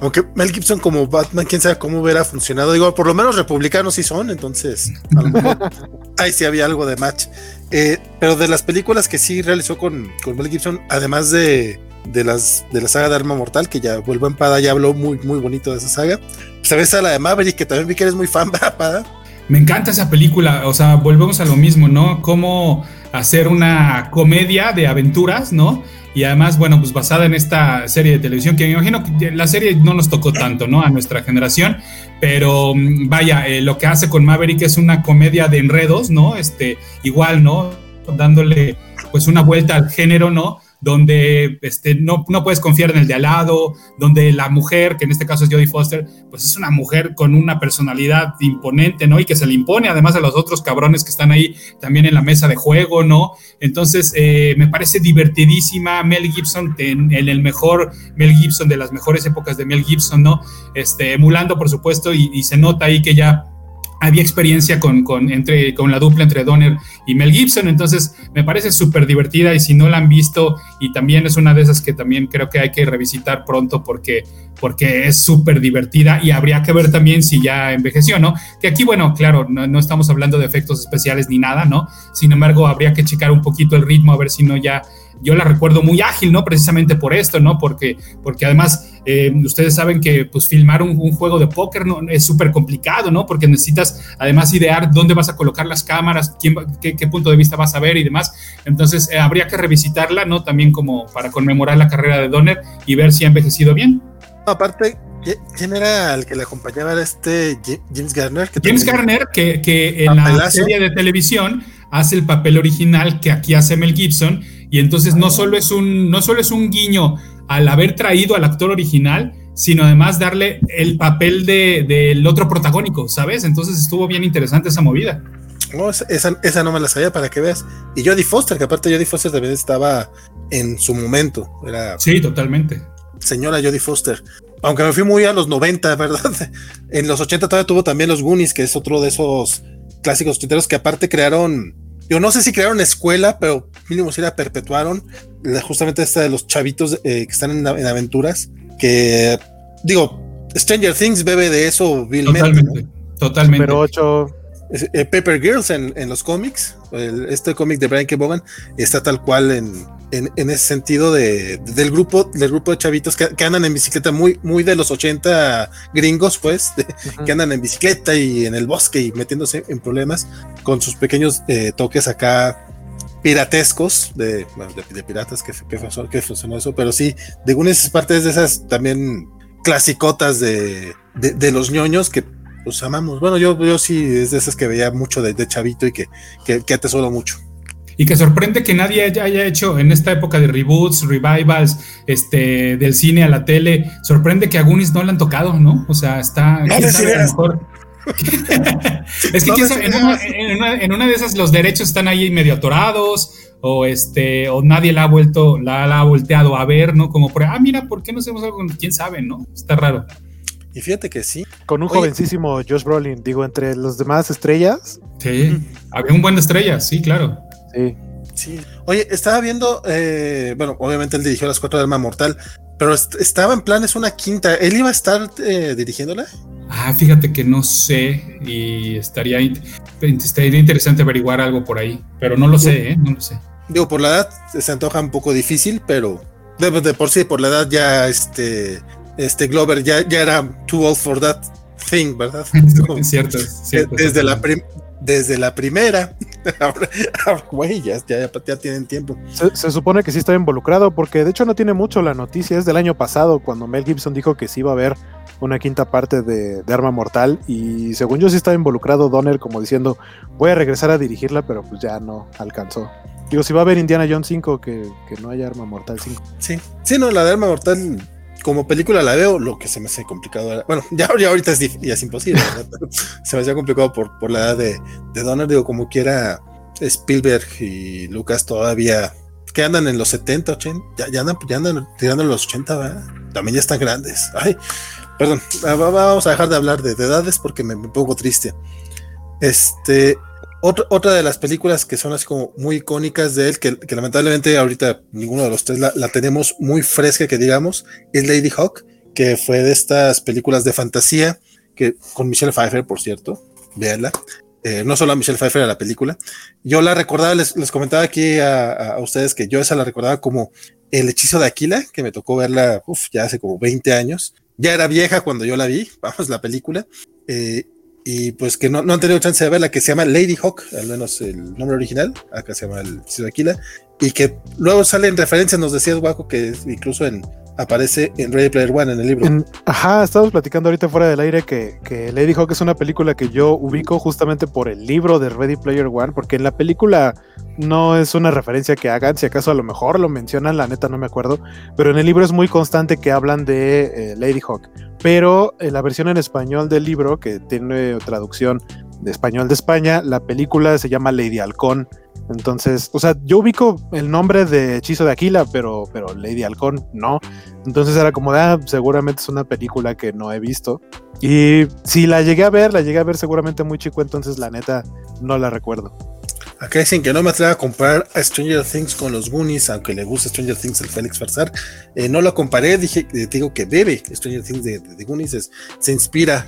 Aunque Mel Gibson como Batman, quién sabe cómo hubiera funcionado. Digo, por lo menos republicanos sí son, entonces a lo mejor ahí sí había algo de match. Eh, pero de las películas que sí realizó con, con Mel Gibson, además de, de, las, de la saga de Arma Mortal, que ya vuelvo en Pada, ya habló muy, muy bonito de esa saga. Pues a veces la de Maverick, que también vi que eres muy fan, Pada? Me encanta esa película, o sea, volvemos a lo mismo, ¿no? Cómo hacer una comedia de aventuras, ¿no? y además, bueno, pues basada en esta serie de televisión, que me imagino que la serie no nos tocó tanto, ¿no? A nuestra generación, pero mm, vaya, eh, lo que hace con Maverick es una comedia de enredos, ¿no? Este, igual, ¿no? Dándole pues una vuelta al género, ¿no? Donde este, no, no puedes confiar en el de al lado, donde la mujer, que en este caso es Jodie Foster, pues es una mujer con una personalidad imponente, ¿no? Y que se le impone además a los otros cabrones que están ahí también en la mesa de juego, ¿no? Entonces, eh, me parece divertidísima Mel Gibson, en, el mejor Mel Gibson de las mejores épocas de Mel Gibson, ¿no? Este, emulando, por supuesto, y, y se nota ahí que ya había experiencia con, con, entre, con la dupla entre Donner y Mel Gibson, entonces me parece súper divertida y si no la han visto y también es una de esas que también creo que hay que revisitar pronto porque, porque es súper divertida y habría que ver también si ya envejeció, ¿no? Que aquí, bueno, claro, no, no, estamos hablando de efectos especiales ni nada, ¿no? Sin embargo, habría que checar un poquito el ritmo a ver si no ya yo la recuerdo muy ágil, ¿no? Precisamente por esto, ¿no? Porque, porque además eh, ustedes saben que pues filmar un, un juego de póker ¿no? es súper complicado, ¿no? Porque necesitas además idear dónde vas a colocar las cámaras, quién, qué, qué, punto de vista vas a ver y demás. Entonces eh, habría que revisitarla, ¿no? También como para conmemorar la carrera de Donner y ver si ha envejecido bien. Aparte, ¿quién era el que le acompañaba? Era este James Garner. Que James Garner, que, que en la serie de televisión hace el papel original que aquí hace Mel Gibson y entonces no solo es un, no solo es un guiño al haber traído al actor original, sino además darle el papel del de, otro protagónico, ¿sabes? Entonces estuvo bien interesante esa movida. No, esa, esa, no me la sabía para que veas. Y Jodie Foster, que aparte Jodie Foster también estaba en su momento. Era sí, totalmente. Señora Jodie Foster. Aunque me fui muy a los 90, ¿verdad? En los 80 todavía tuvo también los Goonies, que es otro de esos clásicos tuiteros que aparte crearon yo no sé si crearon escuela, pero mínimo si la perpetuaron. Justamente esta de los chavitos eh, que están en, en, aventuras. Que digo, Stranger Things bebe de eso vilmente. Totalmente. ¿no? Totalmente. Pero 8. Eh, Pepper Girls en, en los cómics. El, este cómic de Brian K. Bogan está tal cual en, en, en ese sentido de, de, del grupo del grupo de chavitos que, que, andan en bicicleta muy muy de los 80 gringos pues de, uh -huh. que andan en bicicleta y en el bosque y metiéndose en problemas con sus pequeños eh, toques acá piratescos de, de, de piratas que, que, funcionó, que, funcionó, eso pero sí de algunas partes de esas también clasicotas de, de los ñoños que pues amamos bueno yo, yo sí es de esas que veía mucho de, chavito y que, que, que atesoro mucho y que sorprende que nadie haya, haya, hecho en esta época de reboots, revivals, este, del cine a la tele, sorprende que a Goonies no le han tocado, ¿no? O sea, está, no ¿quién sabe, a lo mejor. es que no sabe, en, una, en, una, en, una, de esas los derechos están ahí medio atorados o este o nadie la ha vuelto la, la, ha volteado a ver, ¿no? Como por ah, mira, ¿por qué no hacemos algo con quién sabe, no? Está raro. Y fíjate que sí. Con un Oye, jovencísimo Josh Brolin, digo, entre los demás estrellas. Sí, había un buen de estrellas, sí, claro. Sí. Sí. Oye, estaba viendo, eh, bueno, obviamente él dirigió las cuatro de Arma Mortal, pero est estaba en planes una quinta. ¿Él iba a estar eh, dirigiéndola? Ah, fíjate que no sé y estaría, estaría interesante averiguar algo por ahí, pero no lo sé, ¿eh? No lo sé. Digo, por la edad se antoja un poco difícil, pero de, de por sí, por la edad ya este, este Glover ya, ya era too old for that thing, ¿verdad? es cierto, es cierto. Desde la, desde la primera. güey, ya, ya, ya, tienen tiempo. Se, se, supone que sí está involucrado, porque de hecho no tiene mucho la noticia, es del año pasado, cuando Mel Gibson dijo que sí iba a haber una quinta parte de, de Arma Mortal, y según yo sí estaba involucrado Donner como diciendo, voy a regresar a dirigirla, pero pues ya no alcanzó. Digo, si va a haber Indiana Jones 5, que, que no haya Arma Mortal 5. Sí, sí, no, la de Arma Mortal como película la veo, lo que se me hace complicado. Bueno, ya, ya ahorita es, ya es imposible, se me hacía complicado por, por la edad de, de Donner. Digo, como quiera, Spielberg y Lucas todavía que andan en los 70, 80, ya, ya, andan, ya andan tirando en los 80, ¿verdad? También ya están grandes. Ay, perdón, vamos a dejar de hablar de, de edades porque me, me, pongo triste. Este, otra, otra de las películas que son así como muy icónicas de él, que, que lamentablemente ahorita ninguno de los tres la, la, tenemos muy fresca, que digamos, es Lady Hawk, que fue de estas películas de fantasía, que con Michelle Pfeiffer, por cierto, véanla. Eh, no solo a Michelle Pfeiffer a la película. Yo la recordaba, les, les comentaba aquí a, a, ustedes que yo esa la recordaba como El hechizo de Aquila, que me tocó verla uf, ya hace como 20 años. Ya era vieja cuando yo la vi, vamos, la película. Eh, y pues que no, no, han tenido chance de verla, que se llama Lady Hawk, al menos el nombre original, acá se llama el Aquila, y que luego sale en referencia, nos decías, Guaco, que incluso en, aparece en Ready Player One en el libro. Ajá, estamos platicando ahorita fuera del aire que, Lady Hawk es una película que yo ubico justamente por el libro de Ready Player One, porque en la película no es una referencia que hagan, si acaso a lo mejor lo mencionan, la neta no me acuerdo, pero en el libro es muy constante que hablan de eh, Lady Hawk, pero en la versión en español del libro, que tiene traducción de español de España, la película se llama Lady Halcón, Entonces, o sea, yo ubico el nombre de Hechizo de Aquila, pero, pero Lady Halcón no. Entonces era como, ah, seguramente es una película que no he visto. Y si la llegué a ver, la llegué a ver seguramente muy chico, entonces la neta no la recuerdo. Acá dicen que no me atrevo a comparar a Stranger Things con los Goonies, aunque le gusta Stranger Things el Félix Farsar. Eh, no lo comparé, dije, eh, digo que bebe Stranger Things de, de, Goonies, se inspira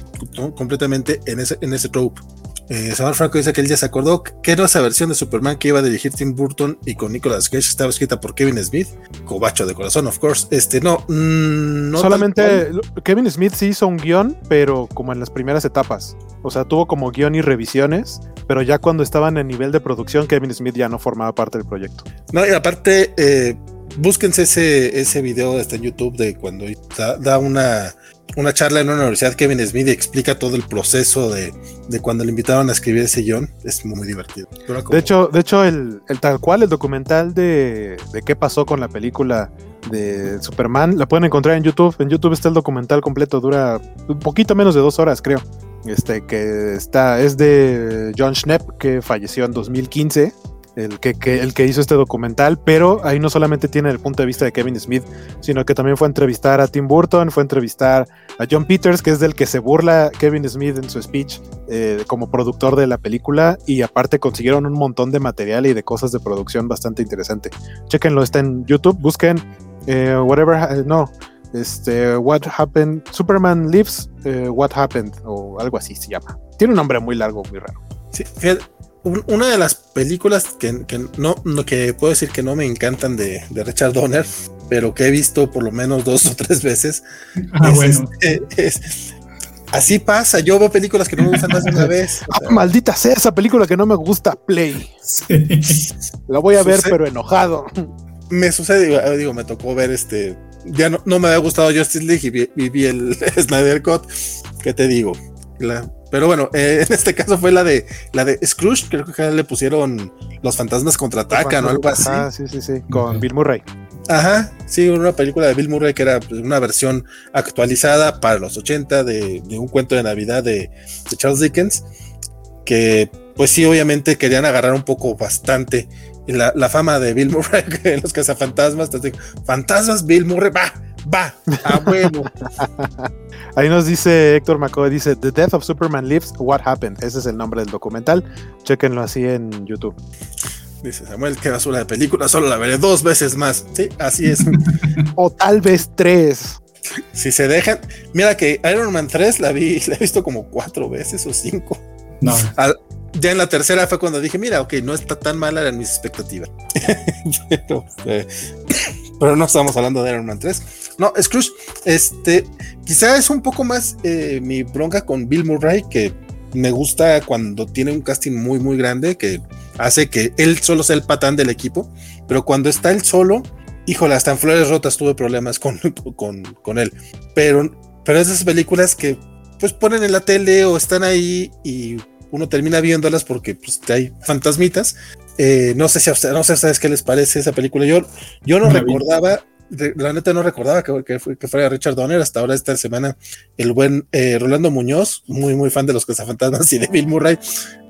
completamente en ese, en ese trope. Eh, Samuel Franco dice que él ya se acordó que era esa versión de Superman que iba a dirigir Tim Burton y con Nicolas Cage estaba escrita por Kevin Smith, cobacho de corazón, of course. Este, no, mm, no solamente Kevin Smith sí hizo un guion, pero como en las primeras etapas. O sea, tuvo como guion y revisiones, pero ya cuando estaban en nivel de producción, Kevin Smith ya no formaba parte del proyecto. No, y aparte, eh, búsquense ese, ese video, está en YouTube, de cuando da una una charla en una universidad, Kevin Smith explica todo el proceso de, cuando le invitaron a escribir ese guion. Es muy divertido. De hecho, de hecho el, tal cual, el documental de, de, qué pasó con la película de Superman, la pueden encontrar en YouTube. En YouTube está el documental completo, dura un poquito menos de dos horas, creo. Este que está, es de John Schnepp, que falleció en 2015 el que, el que hizo este documental, pero ahí no solamente tiene el punto de vista de Kevin Smith, sino que también fue a entrevistar a Tim Burton, fue a entrevistar a John Peters, que es del que se burla Kevin Smith en su speech eh, como productor de la película, y aparte consiguieron un montón de material y de cosas de producción bastante interesante. Chequenlo, está en YouTube, busquen eh, whatever, eh, no, este, What Happened, Superman Lives, What Happened, o algo así se llama. Tiene un nombre muy largo, muy raro. Sí, una de las películas que, no, que puedo decir que no me encantan de, Richard Donner, pero que he visto por lo menos dos o tres veces. Ah, bueno. Este, así pasa, yo veo películas que no me gustan más de una vez. Ah, maldita sea esa película que no me gusta, Play. La voy a ver, pero enojado. Me sucede, digo, me tocó ver este. Ya no, me había gustado Justice League y vi, el Snyder Cut. ¿Qué te digo? La, pero bueno, eh, en este caso fue la de la de Scrooge, creo que le pusieron Los fantasmas contraatacan o algo así. Ah, sí, sí, sí, con Bill Murray. Ajá, sí, una película de Bill Murray que era pues, una versión actualizada para los 80 de, un cuento de Navidad de, Charles Dickens, que pues sí, obviamente querían agarrar un poco bastante la, la fama de Bill Murray en los cazafantasmas. Fantasmas, Bill Murray, va, va, a huevo. Ahí nos dice Héctor McCoy, dice The Death of Superman Lives, What Happened. Ese es el nombre del documental. Chequenlo así en YouTube. Dice Samuel, qué basura de película, solo la veré dos veces más. Sí, así es. o tal vez tres. Si se dejan, mira que Iron Man 3 la vi, la he visto como cuatro veces o cinco. No. Ya en la tercera fue cuando dije, mira, ok, no está tan mala, eran mis expectativas. pero, eh, pero no estamos hablando de Iron Man 3. No, Scrooge, este, quizá es un poco más eh, mi bronca con Bill Murray, que me gusta cuando tiene un casting muy, muy grande, que hace que él solo sea el patán del equipo, pero cuando está él solo, híjole, hasta en Flores Rotas tuve problemas con, con, con él. Pero, pero esas películas que pues ponen en la tele o están ahí y uno termina viéndolas porque pues, hay fantasmitas. Eh, no sé si a ustedes, no sé a ustedes qué les parece esa película. Yo, yo no recordaba la neta no recordaba que, que, que, fuera Richard Donner. Hasta ahora, esta semana, el buen eh, Rolando Muñoz, muy, muy fan de los cazafantasmas y de Bill Murray,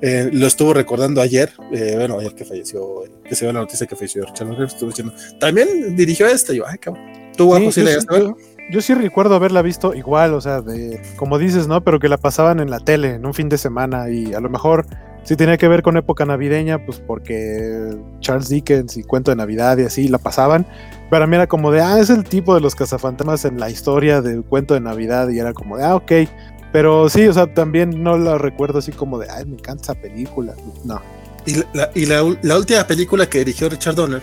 eh, lo estuvo recordando ayer. Eh, bueno, ayer que falleció, que se ve la noticia que falleció Richard Donner. Estuvo diciendo, también dirigió esta. Y yo, ay, cabrón. ¿Tú, sí, yo, sí recuerdo haberla visto igual, o sea, de, como dices, ¿no? Pero que la pasaban en la tele en un fin de semana y a lo mejor si tenía que ver con época navideña, pues porque Charles Dickens y cuento de Navidad y así la pasaban. Para mí era como de, ah, es el tipo de los cazafantasmas en la historia del cuento de Navidad y era como de, ah, ok. Pero sí, o sea, también no la recuerdo así como de, ay, me encanta esa película. No. Y la, y la, última película que dirigió Richard Donner,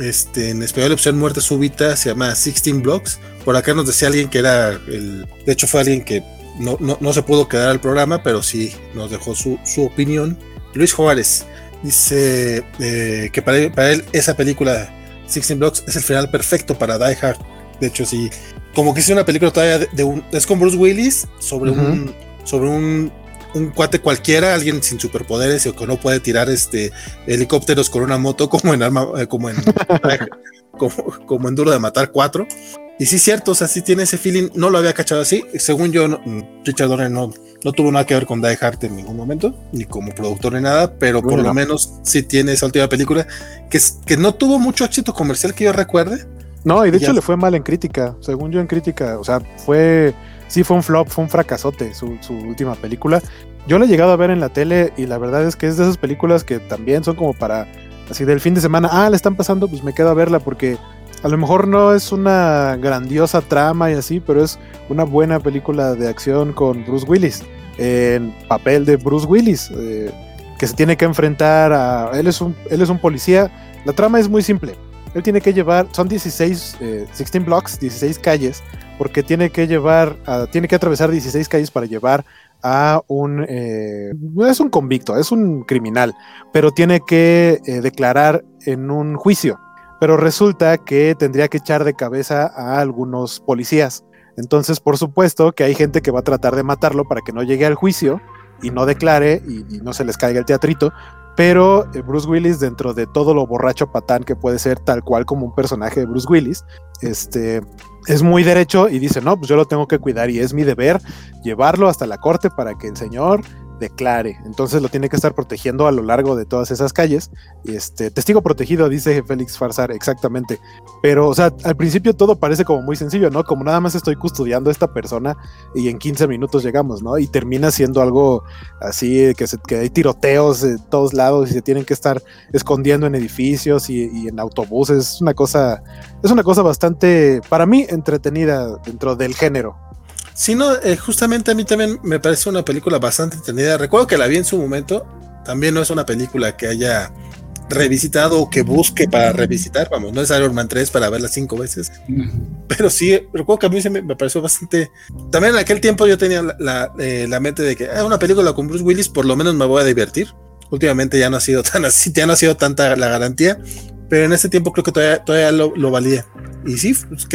este, en español opción Muerte Súbita, se llama Sixteen Blocks. Por acá nos decía alguien que era el, de hecho fue alguien que no, no, se pudo quedar al programa, pero sí nos dejó su, opinión. Luis Juárez dice eh, que para él, esa película Sixteen Blocks es el final perfecto para Die Hard. De hecho, sí, como que es una película todavía de, un. Es con Bruce Willis sobre un. sobre un, un cuate cualquiera, alguien sin superpoderes o que no puede tirar este helicópteros con una moto como en arma, eh, como en como, como en Duro de Matar 4. Y sí, cierto, o sea, sí tiene ese feeling, no lo había cachado así. Según yo, Richard Donner no, no tuvo nada que ver con Die Hard en ningún momento, ni como productor ni nada, pero por lo menos sí tiene esa última película que, que no tuvo mucho éxito comercial que yo recuerde. No, y de hecho le fue mal en crítica, según yo en crítica, o sea, fue, sí fue un flop, fue un fracasote su, última película. Yo la he llegado a ver en la tele y la verdad es que es de esas películas que también son como para, así del fin de semana, ah, le están pasando, pues me quedo a verla porque a lo mejor no es una grandiosa trama y así, pero es una buena película de acción con Bruce Willis, en papel de Bruce Willis, eh, que se tiene que enfrentar a... Él es, un, él es un policía, la trama es muy simple, él tiene que llevar, son 16, 16 eh, blocks, 16 calles, porque tiene que llevar, tiene que atravesar 16 calles para llevar a un, eh, no es un convicto, es un criminal, pero tiene que declarar en un juicio pero resulta que tendría que echar de cabeza a algunos policías. Entonces, por supuesto que hay gente que va a tratar de matarlo para que no llegue al juicio y no declare y, no se les caiga el teatrito. Pero eh, Bruce Willis, dentro de todo lo borracho patán que puede ser tal cual como un personaje de Bruce Willis, este, es muy derecho y dice, no, pues yo lo tengo que cuidar y es mi deber llevarlo hasta la corte para que el señor declare. Entonces lo tiene que estar protegiendo a lo largo de todas esas calles. Este, testigo protegido, dice Félix Farsar, exactamente. Pero, o sea, al principio todo parece como muy sencillo, ¿no? Como nada más estoy custodiando a esta persona y en 15 minutos llegamos, ¿no? Y termina siendo algo así, que, se, que hay tiroteos de todos lados y se tienen que estar escondiendo en edificios y, y en autobuses. Es una cosa, es una cosa bastante, para mí, entretenida dentro del género. Sí, no, eh, justamente a mí también me parece una película bastante entretenida. Recuerdo que la vi en su momento. También no es una película que haya revisitado o que busque para revisitar. Vamos, no es Iron Man 3 para verla cinco veces. Pero sí, recuerdo que a mí se me, pareció bastante. También en aquel tiempo yo tenía la, eh, mente de que es ah, una película con Bruce Willis, por lo menos me voy a divertir. Últimamente ya no ha sido tan así, ya no ha sido tanta la garantía. Pero en ese tiempo creo que todavía, todavía lo, valía. Y sí, pues,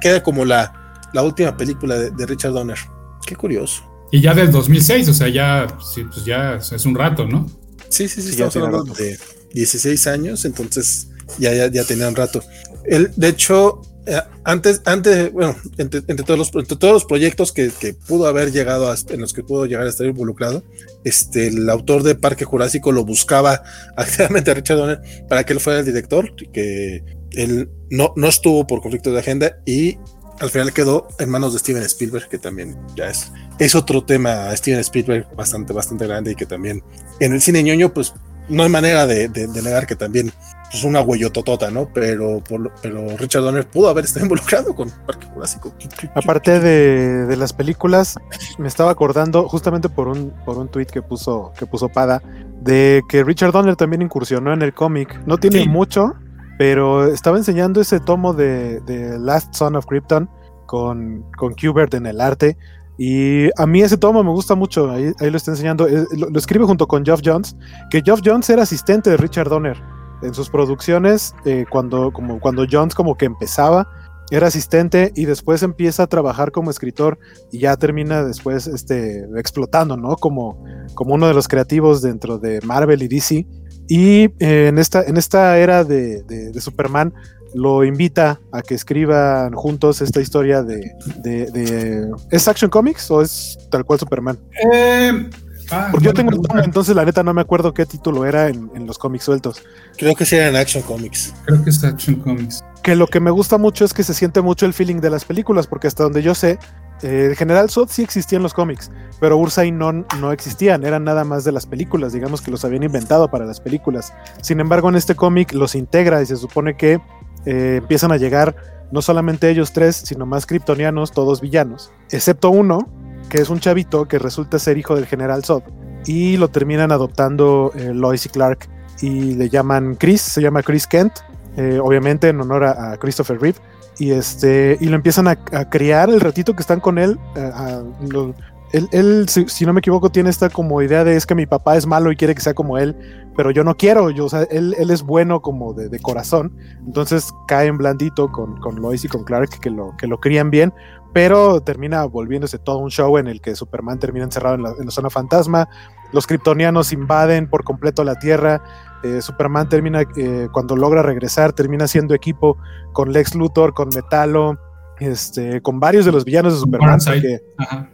queda como la la última película de, Richard Donner. Qué curioso. Y ya del 2006, o sea, ya, pues ya es un rato, ¿no? Sí, sí, sí, estamos hablando de 16 años, entonces ya, ya, ya tenía un rato. Él, de hecho, eh, antes, antes, bueno, entre, todos, los, todos los proyectos que, pudo haber llegado, a, en los que pudo llegar a estar involucrado, este, el autor de Parque Jurásico lo buscaba activamente a Richard Donner para que él fuera el director, que él no, no estuvo por conflicto de agenda y al final quedó en manos de Steven Spielberg, que también ya es, es otro tema, Steven Spielberg bastante, bastante grande y que también en el cine ñoño, pues no hay manera de, negar que también es una huellototota, ¿no? Pero, pero Richard Donner pudo haber estado involucrado con Parque Jurásico. Aparte de, de, las películas, me estaba acordando justamente por un, por un tweet que puso, que puso Pada, de que Richard Donner también incursionó en el cómic. No tiene mucho, pero estaba enseñando ese tomo de, Last Son of Krypton con, con Qbert en el arte. Y a mí ese tomo me gusta mucho, ahí, lo está enseñando. Lo, escribe junto con Geoff Jones, que Geoff Jones era asistente de Richard Donner en sus producciones, eh, cuando, como, cuando Jones como que empezaba, era asistente y después empieza a trabajar como escritor y ya termina después este, explotando, ¿no? Como, como uno de los creativos dentro de Marvel y DC. Y eh, en, esta, en esta era de, Superman lo invita a que escriban juntos esta historia de, ¿Es Action Comics o es tal cual Superman? Eh, ah, Porque yo tengo entonces la neta no me acuerdo qué título era en, los cómics sueltos. Creo que sí en Action Comics. Creo que es Action Comics. Que lo que me gusta mucho es que se siente mucho el feeling de las películas, porque hasta donde yo sé, eh, el General Zod sí existía en los cómics, pero Ursa y Non no existían, eran nada más de las películas, digamos que los habían inventado para las películas. Sin embargo, en este cómic los integra y se supone que eh, empiezan a llegar no solamente ellos tres, sino más kryptonianos, todos villanos, excepto uno, que es un chavito que resulta ser hijo del General Zod, y lo terminan adoptando eh, Lois y Clark y le llaman Chris, se llama Chris Kent, obviamente en honor a Christopher Reeve y este y lo empiezan a, criar el ratito que están con él. él, si, no me equivoco, tiene esta como idea de es que mi papá es malo y quiere que sea como él, pero yo no quiero. Yo, él, él es bueno como de, corazón. Entonces cae en blandito con, con Lois y con Clark que lo, que lo crían bien, pero termina volviéndose todo un show en el que Superman termina encerrado en la, en la zona fantasma. Los kryptonianos invaden por completo la Tierra eh, Superman termina, eh, cuando logra regresar, termina siendo equipo con Lex Luthor, con Metalo, este, con varios de los villanos de Superman.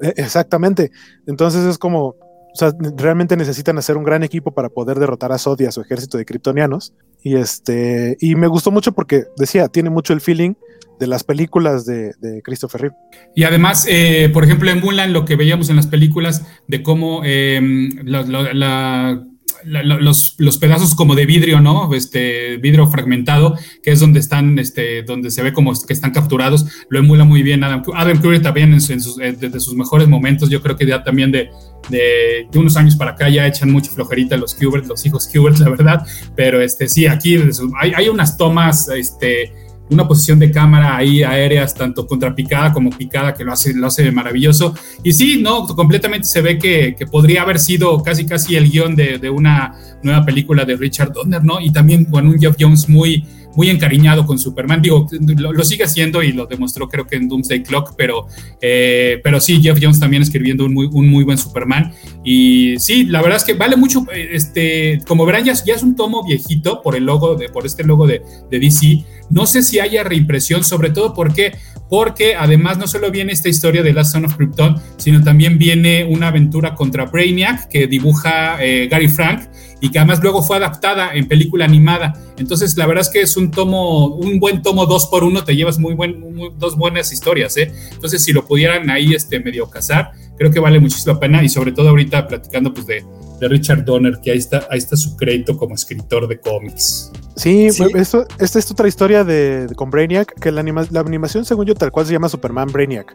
E, exactamente. Entonces es como, o sea, realmente necesitan hacer un gran equipo para poder derrotar a Zod y a su ejército de kryptonianos. Y este, y me gustó mucho porque decía, tiene mucho el feeling de las películas de, Christopher Reeve. Y además, eh, por ejemplo, en Mulan, lo que veíamos en las películas de cómo em, la, los, los, pedazos como de vidrio, ¿no? Este vidrio fragmentado, que es donde están, este, donde se ve como que están capturados, lo emula muy bien Adam, Adam Curry también eh, desde sus mejores momentos, yo creo que ya también de, de, unos años para acá ya echan mucha flojerita los Kubert, los hijos Kubert, la verdad, pero este, sí, aquí hay, hay unas tomas, este, una posición de cámara ahí aéreas, tanto contrapicada como picada, que lo hace, lo hace maravilloso. Y sí, no, completamente se ve que, que podría haber sido casi casi el guion de, de, una nueva película de Richard Donner, ¿no? Y también con un Jeff Jones muy, muy encariñado con Superman. Digo, lo, sigue haciendo y lo demostró creo que en Doomsday Clock, pero, eh, pero sí, Jeff Jones también escribiendo un muy, un muy buen Superman. Y sí, la verdad es que vale mucho, eh, este, como verán, ya, ya es un tomo viejito por el logo, de, por este logo de, de DC. No sé si haya reimpresión, sobre todo porque porque además no solo viene esta historia de Last Son of Krypton, sino también viene una aventura contra Brainiac que dibuja eh, Gary Frank y que además luego fue adaptada en película animada. Entonces, la verdad es que es un tomo, un buen tomo dos por uno, te llevas muy buen, dos buenas historias, ¿eh? Entonces, si lo pudieran ahí este, medio casar, creo que vale muchísimo la pena y sobre todo ahorita platicando pues de, de Richard Donner, que ahí está, ahí está su crédito como escritor de cómics. Sí, Esto, esta es otra historia de, con Brainiac, que la, la, animación, según yo, tal cual se llama Superman Brainiac.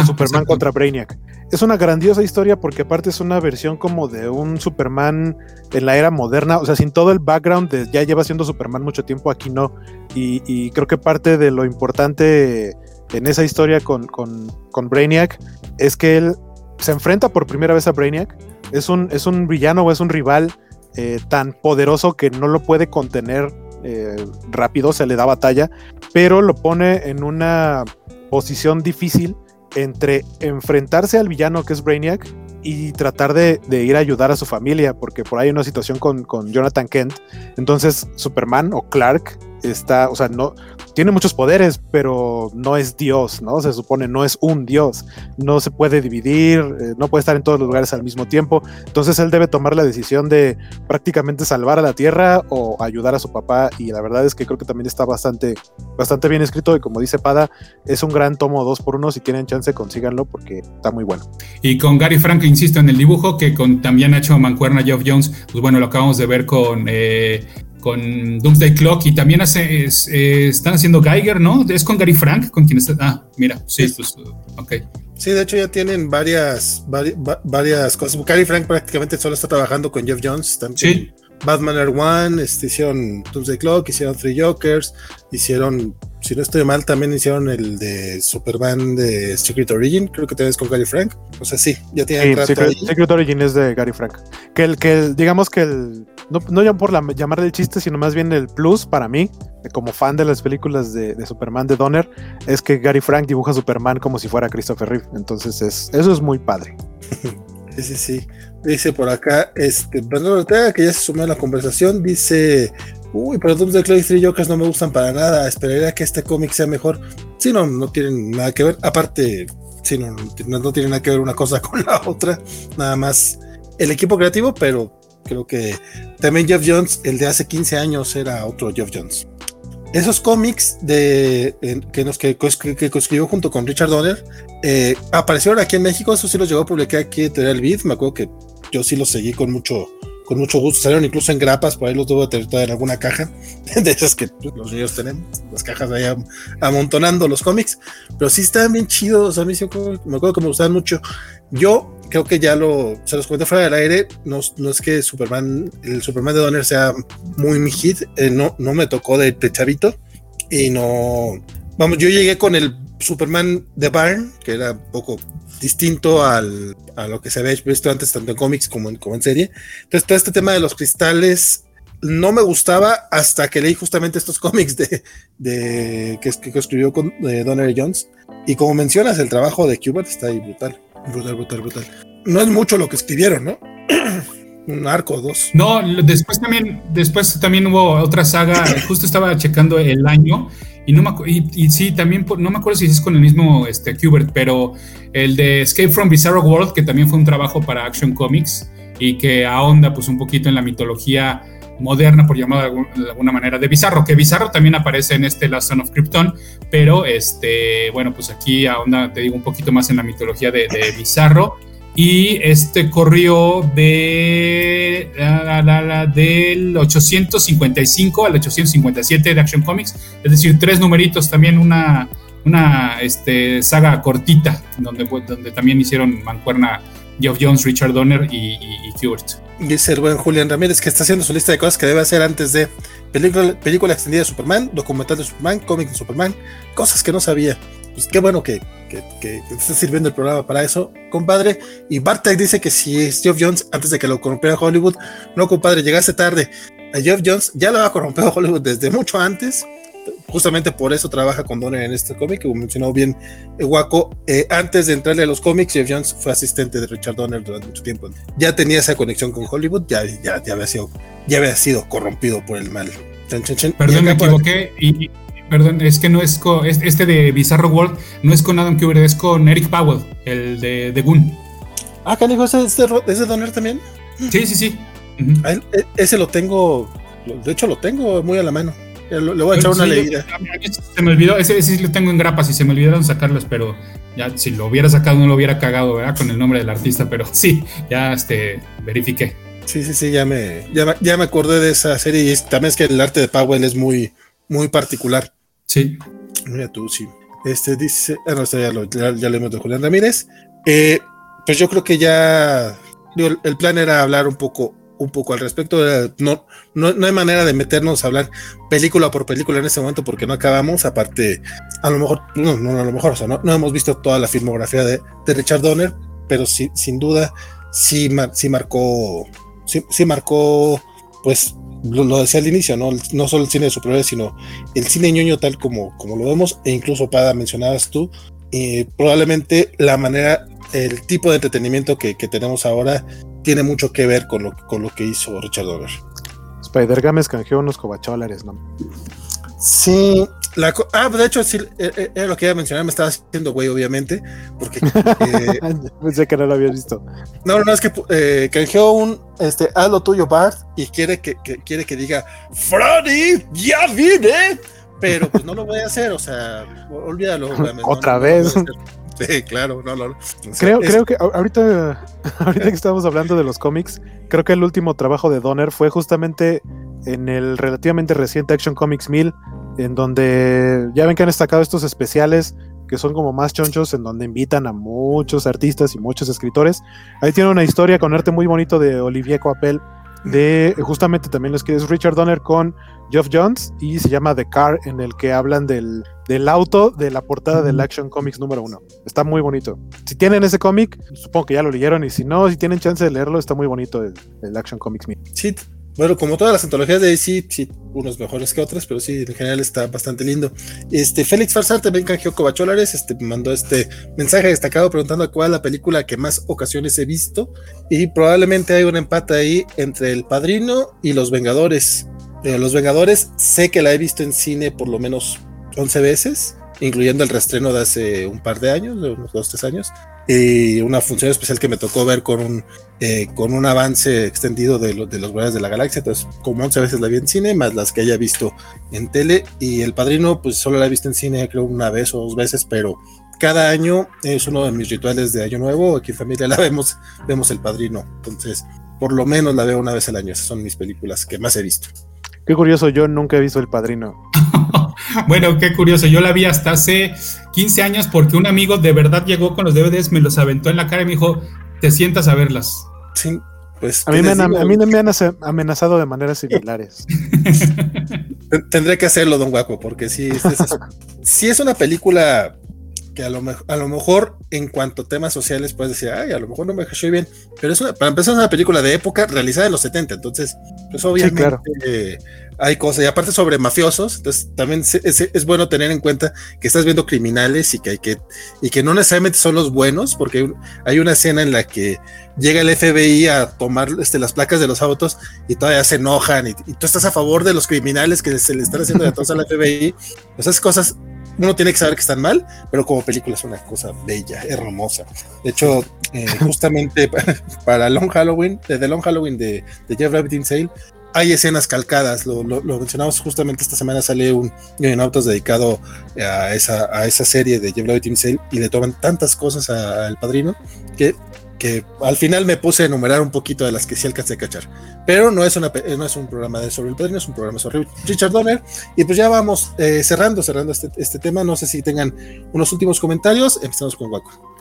o Superman contra Brainiac. Es una grandiosa historia porque aparte es una versión como de un Superman en la era moderna, o sea, sin todo el background de ya lleva siendo Superman mucho tiempo, aquí no. Y, creo que parte de lo importante en esa historia con, con, con Brainiac es que él se enfrenta por primera vez a Brainiac es un, es un villano o es un rival eh, tan poderoso que no lo puede contener eh, rápido, se le da batalla, pero lo pone en una posición difícil entre enfrentarse al villano que es Brainiac y tratar de, ir a ayudar a su familia, porque por ahí hay una situación con, con Jonathan Kent. Entonces, Superman o Clark está, o sea, no, tiene muchos poderes, pero no es Dios, ¿no? Se supone, no es un Dios, no se puede dividir, eh, no puede estar en todos los lugares al mismo tiempo, entonces él debe tomar la decisión de prácticamente salvar a la Tierra o ayudar a su papá. Y la verdad es que creo que también está bastante, bastante bien escrito. Y como dice Pada, es un gran tomo dos por uno, si tienen chance consíganlo porque está muy bueno. Y con Gary Frank, insisto, en el dibujo que con, también ha hecho Mancuerna Geoff Jones, pues bueno, lo acabamos de ver con eh, con Doomsday Clock y también hace, eh, están haciendo Geiger, ¿no? Es con Gary Frank, con quien está. Ah, mira, sí, pues, ok. Sí, de hecho ya tienen varias, varias cosas. Gary Frank prácticamente solo está trabajando con Jeff Jones. También sí. Batman Air One, este, hicieron Doomsday Clock, hicieron Three Jokers, hicieron, si no estoy mal, también hicieron el de Superman de Secret Origin, creo que también es con Gary Frank. O sea, sí, ya tienen sí, Secret, Secret, Origin es de Gary Frank. Que el, que digamos que el, no, no ya por la, llamarle el chiste, sino más bien el plus para mí, como fan de las películas de, de, Superman de Donner, es que Gary Frank dibuja a Superman como si fuera Christopher Reeve. Entonces es, eso es muy padre. Sí, sí, sí. Dice por acá, este, Bernardo Ortega, que ya se sumó a la conversación, dice, uy, pero Doomsday Clock y Three Jokers no me gustan para nada, esperaría que este cómic sea mejor. Sí, no, no tienen nada que ver, aparte, sí, no, no, no tiene nada que ver una cosa con la otra, nada más el equipo creativo, pero creo que también Jeff Jones, el de hace 15 años, era otro Jeff Jones esos cómics de, que, nos, que, escribió junto con Richard Donner eh, aparecieron aquí en México, eso sí los llegó a publicar aquí Editorial Beat, me acuerdo que yo sí los seguí con mucho, con mucho gusto, salieron incluso en grapas, por ahí los debo tener en alguna caja, de esas que los niños tenemos, las cajas ahí amontonando los cómics, pero sí estaban bien chidos, a mí sí me acuerdo que me gustaban mucho. Yo creo que ya lo, se los comenté fuera del aire, no, no es que Superman, el Superman de Donner sea muy mi hit, eh, no, no me tocó de, de, chavito y no, vamos, yo llegué con el Superman de Barn, que era poco distinto al, a lo que se había visto antes, tanto en cómics como en, como en serie. Entonces, todo este tema de los cristales no me gustaba hasta que leí justamente estos cómics de, de que, que, escribió con Donner Jones. Y como mencionas, el trabajo de Kubert está ahí brutal. Brutal, brutal, brutal. No es mucho lo que escribieron, ¿no? Un arco dos. No, después también, después también hubo otra saga, justo estaba checando el año y no me y, sí, también no me acuerdo si es con el mismo este, Kubert, pero el de Escape from Bizarro World, que también fue un trabajo para Action Comics y que ahonda pues un poquito en la mitología moderna, por llamarlo de alguna manera, de Bizarro, que Bizarro también aparece en este Last Son of Krypton, pero este, bueno, pues aquí ahonda, te digo, un poquito más en la mitología de Bizarro y este corrió de la, del 855 al 857 de Action Comics, es decir, tres numeritos, también una, una este, saga cortita, donde, donde también hicieron mancuerna Geoff Jones, Richard Donner y, y, y Dice el buen Julián Ramírez que está haciendo su lista de cosas que debe hacer antes de película, película extendida de Superman, documental de Superman, cómic de Superman, cosas que no sabía pues qué bueno que, que, esté sirviendo el programa para eso, compadre. Y Bartek dice que si Geoff Jones, antes de que lo corrompiera Hollywood, no, compadre, llegase tarde. A Geoff Jones ya lo ha corrompido Hollywood desde mucho antes. Justamente por eso trabaja con Donner en este cómic, como mencionó bien Waco. Eh, antes de entrarle a los cómics, Jeff Jones fue asistente de Richard Donner durante mucho tiempo. Ya tenía esa conexión con Hollywood, ya, ya, ya, había, sido, ya había sido corrompido por el mal. Perdón, me equivoqué. Y, Perdón, es que no es con. Este de Bizarro World no es con Adam Kubert, es con Eric Powell, el de, de Goon. Ah, canijo, ¿ese es de, Donner también? Sí, sí, sí. E, ese lo tengo. De hecho, lo tengo muy a la mano. Le, voy a echar una leída. Se me olvidó, ese, sí lo tengo en grapas y se me olvidaron sacarlos, pero ya si lo hubiera sacado no lo hubiera cagado, ¿verdad? Con el nombre del artista, pero sí, ya este, verifiqué. Sí, sí, sí, ya me, ya, ya me acordé de esa serie y también es que el arte de Powell es muy, muy particular. Sí. Mira tú, sí. Este dice, ah, no, ya lo, ya de Julián Ramírez. Eh, pues yo creo que ya el, plan era hablar un poco, un poco al respecto. No, no, hay manera de meternos a hablar película por película en este momento porque no acabamos. Aparte, a lo mejor, no, no a lo mejor, o sea, no, hemos visto toda la filmografía de, de Richard Donner, pero sí, sin duda, sí, sí marcó, sí, sí marcó, pues lo, decía al inicio, ¿no? No solo el cine de superhéroes, sino el cine ñoño tal como, como lo vemos, e incluso para mencionabas tú, eh, probablemente la manera, el tipo de entretenimiento que, que, tenemos ahora tiene mucho que ver con lo, con lo que hizo Richard Donner. Spider Games canjeó unos cobacholares, ¿no? Sí, ah, de hecho, sí, eh, eh, era lo que iba a mencionar, me estaba haciendo güey, obviamente, porque... Eh, Pensé que no lo había visto. No, no, es que eh, canjeó un, este, haz lo tuyo, Bart, y quiere que, quiere que diga, Freddy, ya vine, pero pues no lo voy a hacer, o sea, olvídalo. Otra vez. sí, claro, no, no. creo, creo que ahorita, ahorita que estamos hablando de los cómics, creo que el último trabajo de Donner fue justamente en el relativamente reciente Action Comics 1000, en donde ya ven que han destacado estos especiales que son como más chonchos, en donde invitan a muchos artistas y muchos escritores. Ahí tiene una historia con arte muy bonito de Olivier Coapel, de justamente también los que es Richard Donner con Geoff Jones y se llama The Car, en el que hablan del, del auto de la portada del Action Comics número uno. Está muy bonito. Si tienen ese cómic, supongo que ya lo leyeron y si no, si tienen chance de leerlo, está muy bonito el, el Action Comics. Sí, bueno, como todas las antologías de DC, sí, unos mejores que otras, pero sí, en general está bastante lindo. Este, Félix Farsar también canjeó cobacholares, este, mandó este mensaje destacado preguntando cuál es la película que más ocasiones he visto. Y probablemente hay un empate ahí entre El Padrino y Los Vengadores. Eh, los Vengadores, sé que la he visto en cine por lo menos 11 veces, incluyendo el restreno de hace un par de años, de unos 2, 3 años y una función especial que me tocó ver con un, eh, con un avance extendido de, de los Guardianes de la Galaxia. Entonces, como 11 veces la vi en cine, más las que haya visto en tele. Y El Padrino, pues solo la he visto en cine, creo, una vez o dos veces, pero cada año es uno de mis rituales de Año Nuevo. Aquí en familia la vemos, vemos El Padrino. Entonces, por lo menos la veo una vez al año. Esas son mis películas que más he visto. Qué curioso, yo nunca he visto El Padrino. bueno, qué curioso. Yo la vi hasta hace 15 años porque un amigo de verdad llegó con los DVDs, me los aventó en la cara y me dijo, te sientas a verlas. Sí, pues. A mí, me han, a mí me han amenazado de maneras similares. Tendré que hacerlo, don Guaco, porque sí, es, sí es una película que a lo, a lo mejor en cuanto a temas sociales puedes decir, ay, a lo mejor no me cayó bien, pero es una, para empezar es una película de época realizada en los 70, entonces, pues obviamente hay cosas, y aparte sobre mafiosos, entonces también es, bueno tener en cuenta que estás viendo criminales y que hay que, y que no necesariamente son los buenos, porque hay una escena en la que llega el FBI a tomar este, las placas de los autos y todavía se enojan y, tú estás a favor de los criminales que se le están haciendo de todos al FBI, esas cosas uno tiene que saber que están mal, pero como película es una cosa bella, hermosa. De hecho, eh, justamente para, Long Halloween, de Long Halloween de, de Jeff Rabbit in Sale, hay escenas calcadas, lo, mencionamos justamente esta semana sale un en autos dedicado a esa, a esa serie de Jeff Rabbit in Sale y le toman tantas cosas al padrino que que al final me puse a enumerar un poquito de las que sí alcancé a cachar. Pero no es, una, no es un programa de sobre el padrino, es un programa sobre Richard Donner. Y pues ya vamos eh, cerrando, cerrando este, este, tema. No sé si tengan unos últimos comentarios. Empezamos con Waco.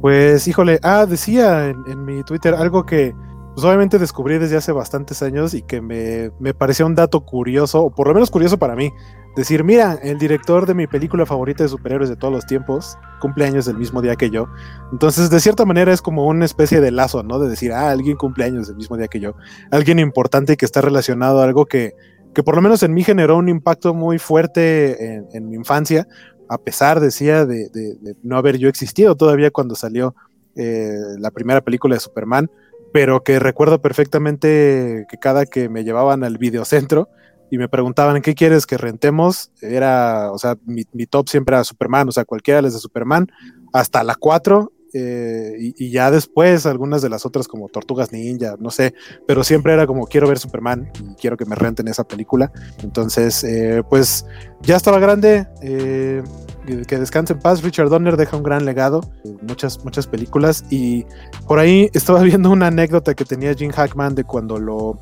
Pues híjole, ah, decía en, mi Twitter algo que pues obviamente descubrí desde hace bastantes años y que me, me parecía un dato curioso, o por lo menos curioso para mí, decir, mira, el director de mi película favorita de superhéroes de todos los tiempos cumple años el mismo día que yo. Entonces, de cierta manera es como una especie de lazo, ¿no? De decir, ah, alguien cumple años el mismo día que yo. Alguien importante que está relacionado a algo que, que por lo menos en mí generó un impacto muy fuerte en, mi infancia, a pesar, decía, de, de, no haber yo existido todavía cuando salió eh, la primera película de Superman, pero que recuerdo perfectamente que cada que me llevaban al videocentro, y me preguntaban, ¿qué quieres que rentemos? Era, o sea, mi, top siempre era Superman, o sea, cualquiera de las de Superman, hasta la 4, eh, y, ya después algunas de las otras como Tortugas Ninja, no sé, pero siempre era como quiero ver Superman y quiero que me renten esa película. Entonces, eh, pues ya estaba grande, eh, que descanse en paz. Richard Donner deja un gran legado, muchas, muchas películas y por ahí estaba viendo una anécdota que tenía Jim Hackman de cuando lo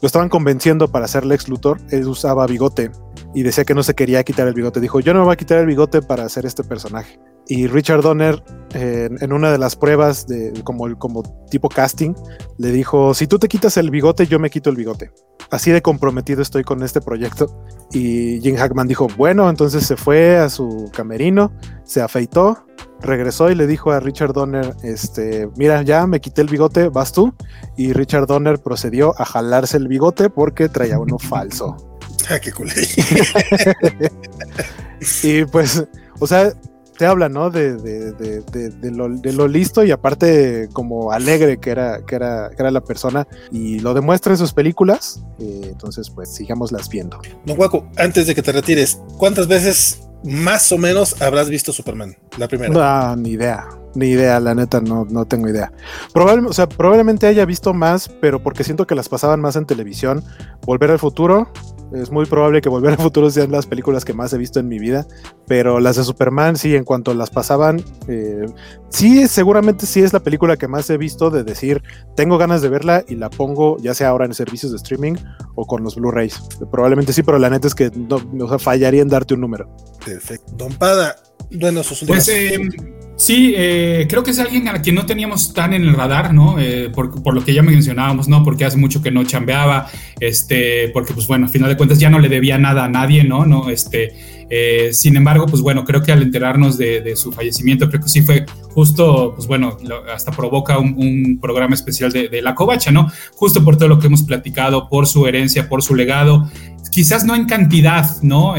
lo estaban convenciendo para ser Lex Luthor, él usaba bigote y decía que no se quería quitar el bigote. Dijo, yo no me voy a quitar el bigote para hacer este personaje. Y Richard Donner, en una de las pruebas, de, como, como tipo casting, le dijo, si tú te quitas el bigote, yo me quito el bigote. Así de comprometido estoy con este proyecto. Y Jim Hackman dijo, bueno, entonces se fue a su camerino, se afeitó regresó y le dijo a Richard Donner, este, mira, ya me quité el bigote, vas tú. Y Richard Donner procedió a jalarse el bigote porque traía uno falso. Ah, qué culé. y pues, o sea, te habla, ¿no? De, de, de, de, lo, listo y aparte como alegre que era, que era, que era la persona y lo demuestra en sus películas. Eh, entonces, pues sigámoslas viendo. No, Guaco, antes de que te retires, ¿cuántas veces más o menos habrás visto Superman? La primera. No, ni idea. Ni idea, la neta, no, no tengo idea. Probablemente, o sea, probablemente haya visto más, pero porque siento que las pasaban más en televisión. Volver al futuro, es muy probable que Volver al Futuro sean las películas que más he visto en mi vida, pero las de Superman, sí, en cuanto las pasaban, eh, sí, seguramente sí es la película que más he visto de decir, tengo ganas de verla y la pongo ya sea ahora en servicios de streaming o con los Blu-rays. Probablemente sí, pero la neta es que no, o sea, fallaría en darte un número. Perfecto. Don Pada, bueno, sus últimas... Pues, eh, Sí, eh, creo que es alguien a quien no teníamos tan en el radar, ¿no? Eh, por, lo que ya mencionábamos, ¿no? Porque hace mucho que no chambeaba, este, porque pues bueno, a final de cuentas ya no le debía nada a nadie, ¿no? no este, eh, sin embargo, pues bueno, creo que al enterarnos de, su fallecimiento, creo que sí fue justo, pues bueno, hasta provoca un, programa especial de, de, la covacha, ¿no? Justo por todo lo que hemos platicado, por su herencia, por su legado, quizás no en cantidad, ¿no?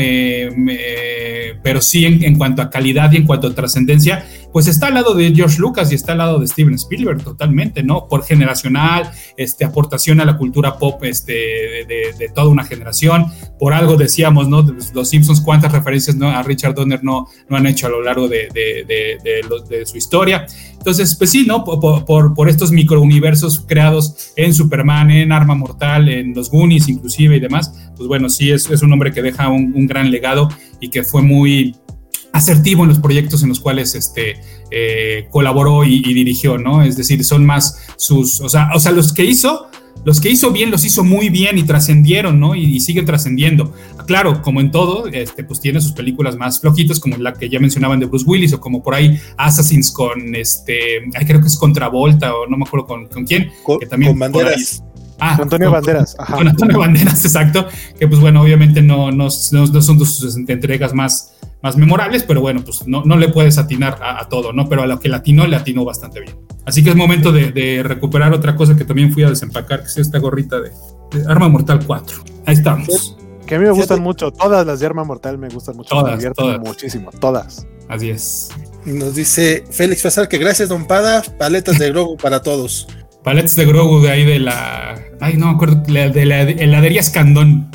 pero sí en, cuanto a calidad y en cuanto a trascendencia, pues está al lado de George Lucas y está al lado de Steven Spielberg totalmente, ¿no? Por generacional, este, aportación a la cultura pop este, de, toda una generación. Por algo decíamos, ¿no? Los Simpsons, cuántas referencias ¿no? a Richard Donner no, no han hecho a lo largo de, de su historia. Entonces, pues sí, ¿no? Por, por, por, estos microuniversos creados en Superman, en Arma Mortal, en los Goonies inclusive y demás, pues bueno, sí es, es un hombre que deja un, un gran legado y que fue muy asertivo en los proyectos en los cuales este, eh, colaboró y, dirigió, ¿no? Es decir, son más sus, o sea, o sea, los que hizo, los que hizo bien, los hizo muy bien y trascendieron, ¿no? Y, siguen trascendiendo. Claro, como en todo, este, pues tiene sus películas más flojitas, como la que ya mencionaban de Bruce Willis, o como por ahí Assassins con, este, ay, creo que es Contravolta, o no me acuerdo con, con quién. Con, que también con banderas. Ah, Antonio Banderas. Con Antonio Banderas, exacto. Que pues bueno, obviamente no, no, no, son sus entregas más, más memorables, pero bueno, pues no, no le puedes atinar a, todo, ¿no? Pero a lo que latinó, le atinó bastante bien. Así que es momento de, recuperar otra cosa que también fui a desempacar, que es esta gorrita de, Arma Mortal 4. Ahí estamos. Que a mí me gustan mucho, todas las de Arma Mortal me gustan mucho, todas, me muchísimo, todas. Así es. Nos dice Félix Fasar que gracias, Don Pada, paletas de Grogu para todos. Paletas de Grogu de ahí de la. Ay, no me acuerdo, de la heladería Escandón.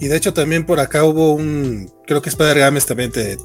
Y de hecho también por acá hubo un, creo que Spider Games también te,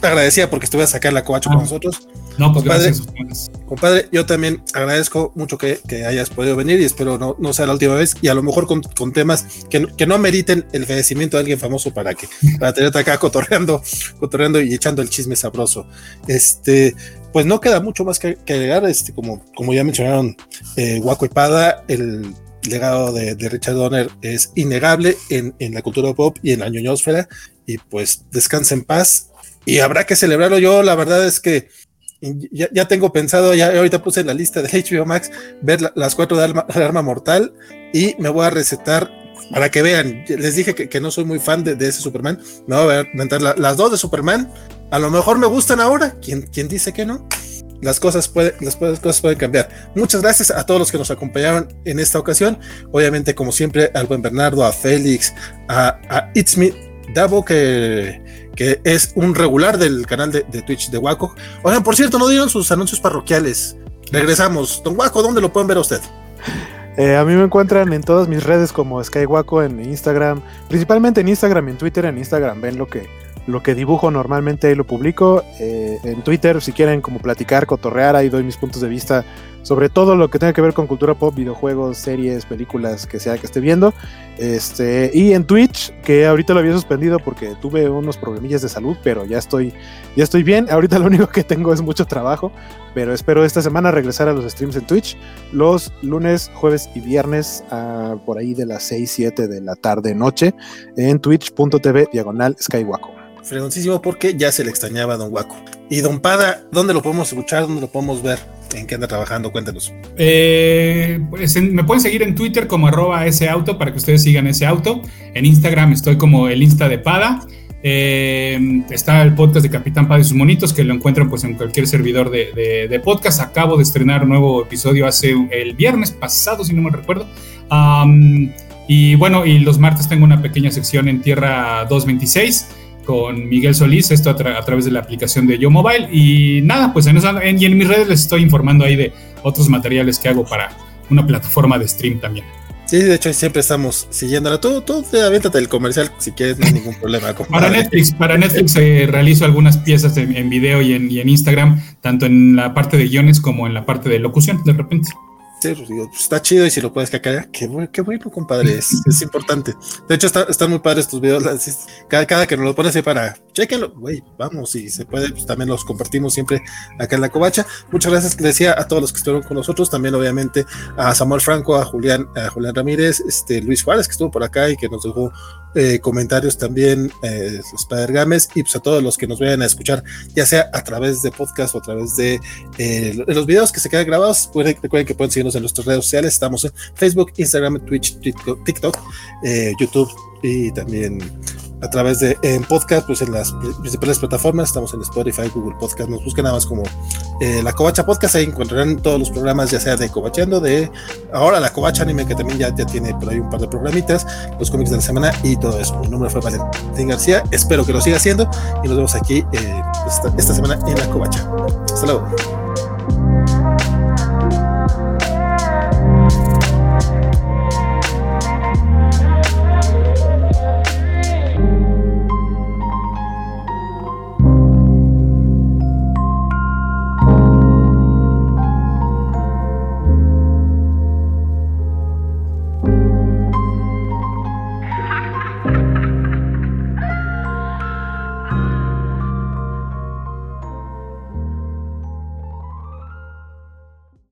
agradecía porque estuve a sacar la covacho con ah. nosotros. No, pues compadre, gracias. Compadre, yo también agradezco mucho que, hayas podido venir y espero no, no, sea la última vez y a lo mejor con, temas que, que, no meriten el fallecimiento de alguien famoso para que para tenerte acá cotorreando, cotorreando y echando el chisme sabroso. Este, pues no queda mucho más que, agregar, este, como, como ya mencionaron eh, y Pada, el legado de, Richard Donner es innegable en, la cultura pop y en la ñoñosfera y pues descansa en paz y habrá que celebrarlo. Yo la verdad es que ya, tengo pensado, ya ahorita puse en la lista de HBO Max ver las cuatro de arma, Mortal y me voy a recetar para que vean. Les dije que, no soy muy fan de, ese Superman. Me voy a inventar las dos de Superman. A lo mejor me gustan ahora. ¿Quién, quién dice que no? las cosas, pueden, las cosas pueden cambiar. Muchas gracias a todos los que nos acompañaron en esta ocasión. Obviamente, como siempre, al buen Bernardo, a Félix, a, a It's Me Davo, que, que es un regular del canal de, Twitch de Waco. Oigan, por cierto, no dieron sus anuncios parroquiales. Regresamos. Don Waco, ¿dónde lo pueden ver a usted? Eh, a mí me encuentran en todas mis redes como SkyWaco en Instagram, principalmente en Instagram y en Twitter. En Instagram ven lo que, lo que dibujo normalmente lo publico. Eh, en Twitter, si quieren como platicar, cotorrear, ahí doy mis puntos de vista sobre todo lo que tenga que ver con cultura pop, videojuegos, series, películas, que sea que esté viendo. Este, y en Twitch, que ahorita lo había suspendido porque tuve unos problemillas de salud, pero ya estoy, ya estoy bien. Ahorita lo único que tengo es mucho trabajo, pero espero esta semana regresar a los streams en Twitch los lunes, jueves y viernes por ahí de las 6, 7 de la tarde, noche, en twitch.tv diagonal Skywako fregoncísimo porque ya se le extrañaba a Don Waco. Y Don Pada, ¿dónde lo podemos escuchar? ¿Dónde lo podemos ver? ¿En qué anda trabajando? Cuéntanos. Eh, pues me pueden seguir en Twitter como arroba ese auto para que ustedes sigan ese auto. En Instagram estoy como el Insta de Pada. Eh, está el podcast de Capitán Pada y sus monitos que lo encuentran pues en cualquier servidor de, podcast. Acabo de estrenar un nuevo episodio hace el viernes pasado, si no me recuerdo. y bueno, y los martes tengo una pequeña sección en Tierra 226 con Miguel Solís, esto a, través de la aplicación de Yo Mobile. Y nada, pues en, en, y en mis redes les estoy informando ahí de otros materiales que hago para una plataforma de stream también. Sí, de hecho siempre estamos siguiéndola. Tú, tú aviéntate el comercial si quieres, no hay ningún problema. para Netflix, para Netflix eh, realizo algunas piezas en, video y en, y en Instagram, tanto en la parte de guiones como en la parte de locución, de repente. Pues, pues, está chido y si lo puedes cacar, qué, qué bueno, compadre, es, importante. De hecho, están muy padres tus videos. Cada, cada que nos lo pones ahí para, chequenlo, güey, vamos, y se puede, pues también los compartimos siempre acá en la covacha. Muchas gracias, decía a todos los que estuvieron con nosotros, también obviamente a Samuel Franco, a Julián, a Julián Ramírez, este Luis Juárez, que estuvo por acá y que nos dejó eh, comentarios también, eh, Spider Games, y pues a todos los que nos vayan a escuchar, ya sea a través de podcast o a través de, eh, los videos que se quedan grabados. recuerden que pueden seguirnos en nuestras redes sociales. Estamos en Facebook, Instagram, Twitch, TikTok, eh, YouTube y también a través de en podcast, pues en las principales plataformas, estamos en Spotify, Google Podcast, nos buscan nada más como eh, la Covacha Podcast, ahí encontrarán todos los programas, ya sea de Covacheando, de ahora la Covacha Anime, que también ya, ya tiene por ahí un par de programitas, los cómics de la semana y todo eso. Mi nombre fue Valentín García, espero que lo siga haciendo y nos vemos aquí eh, esta, esta semana en la Covacha. Hasta luego.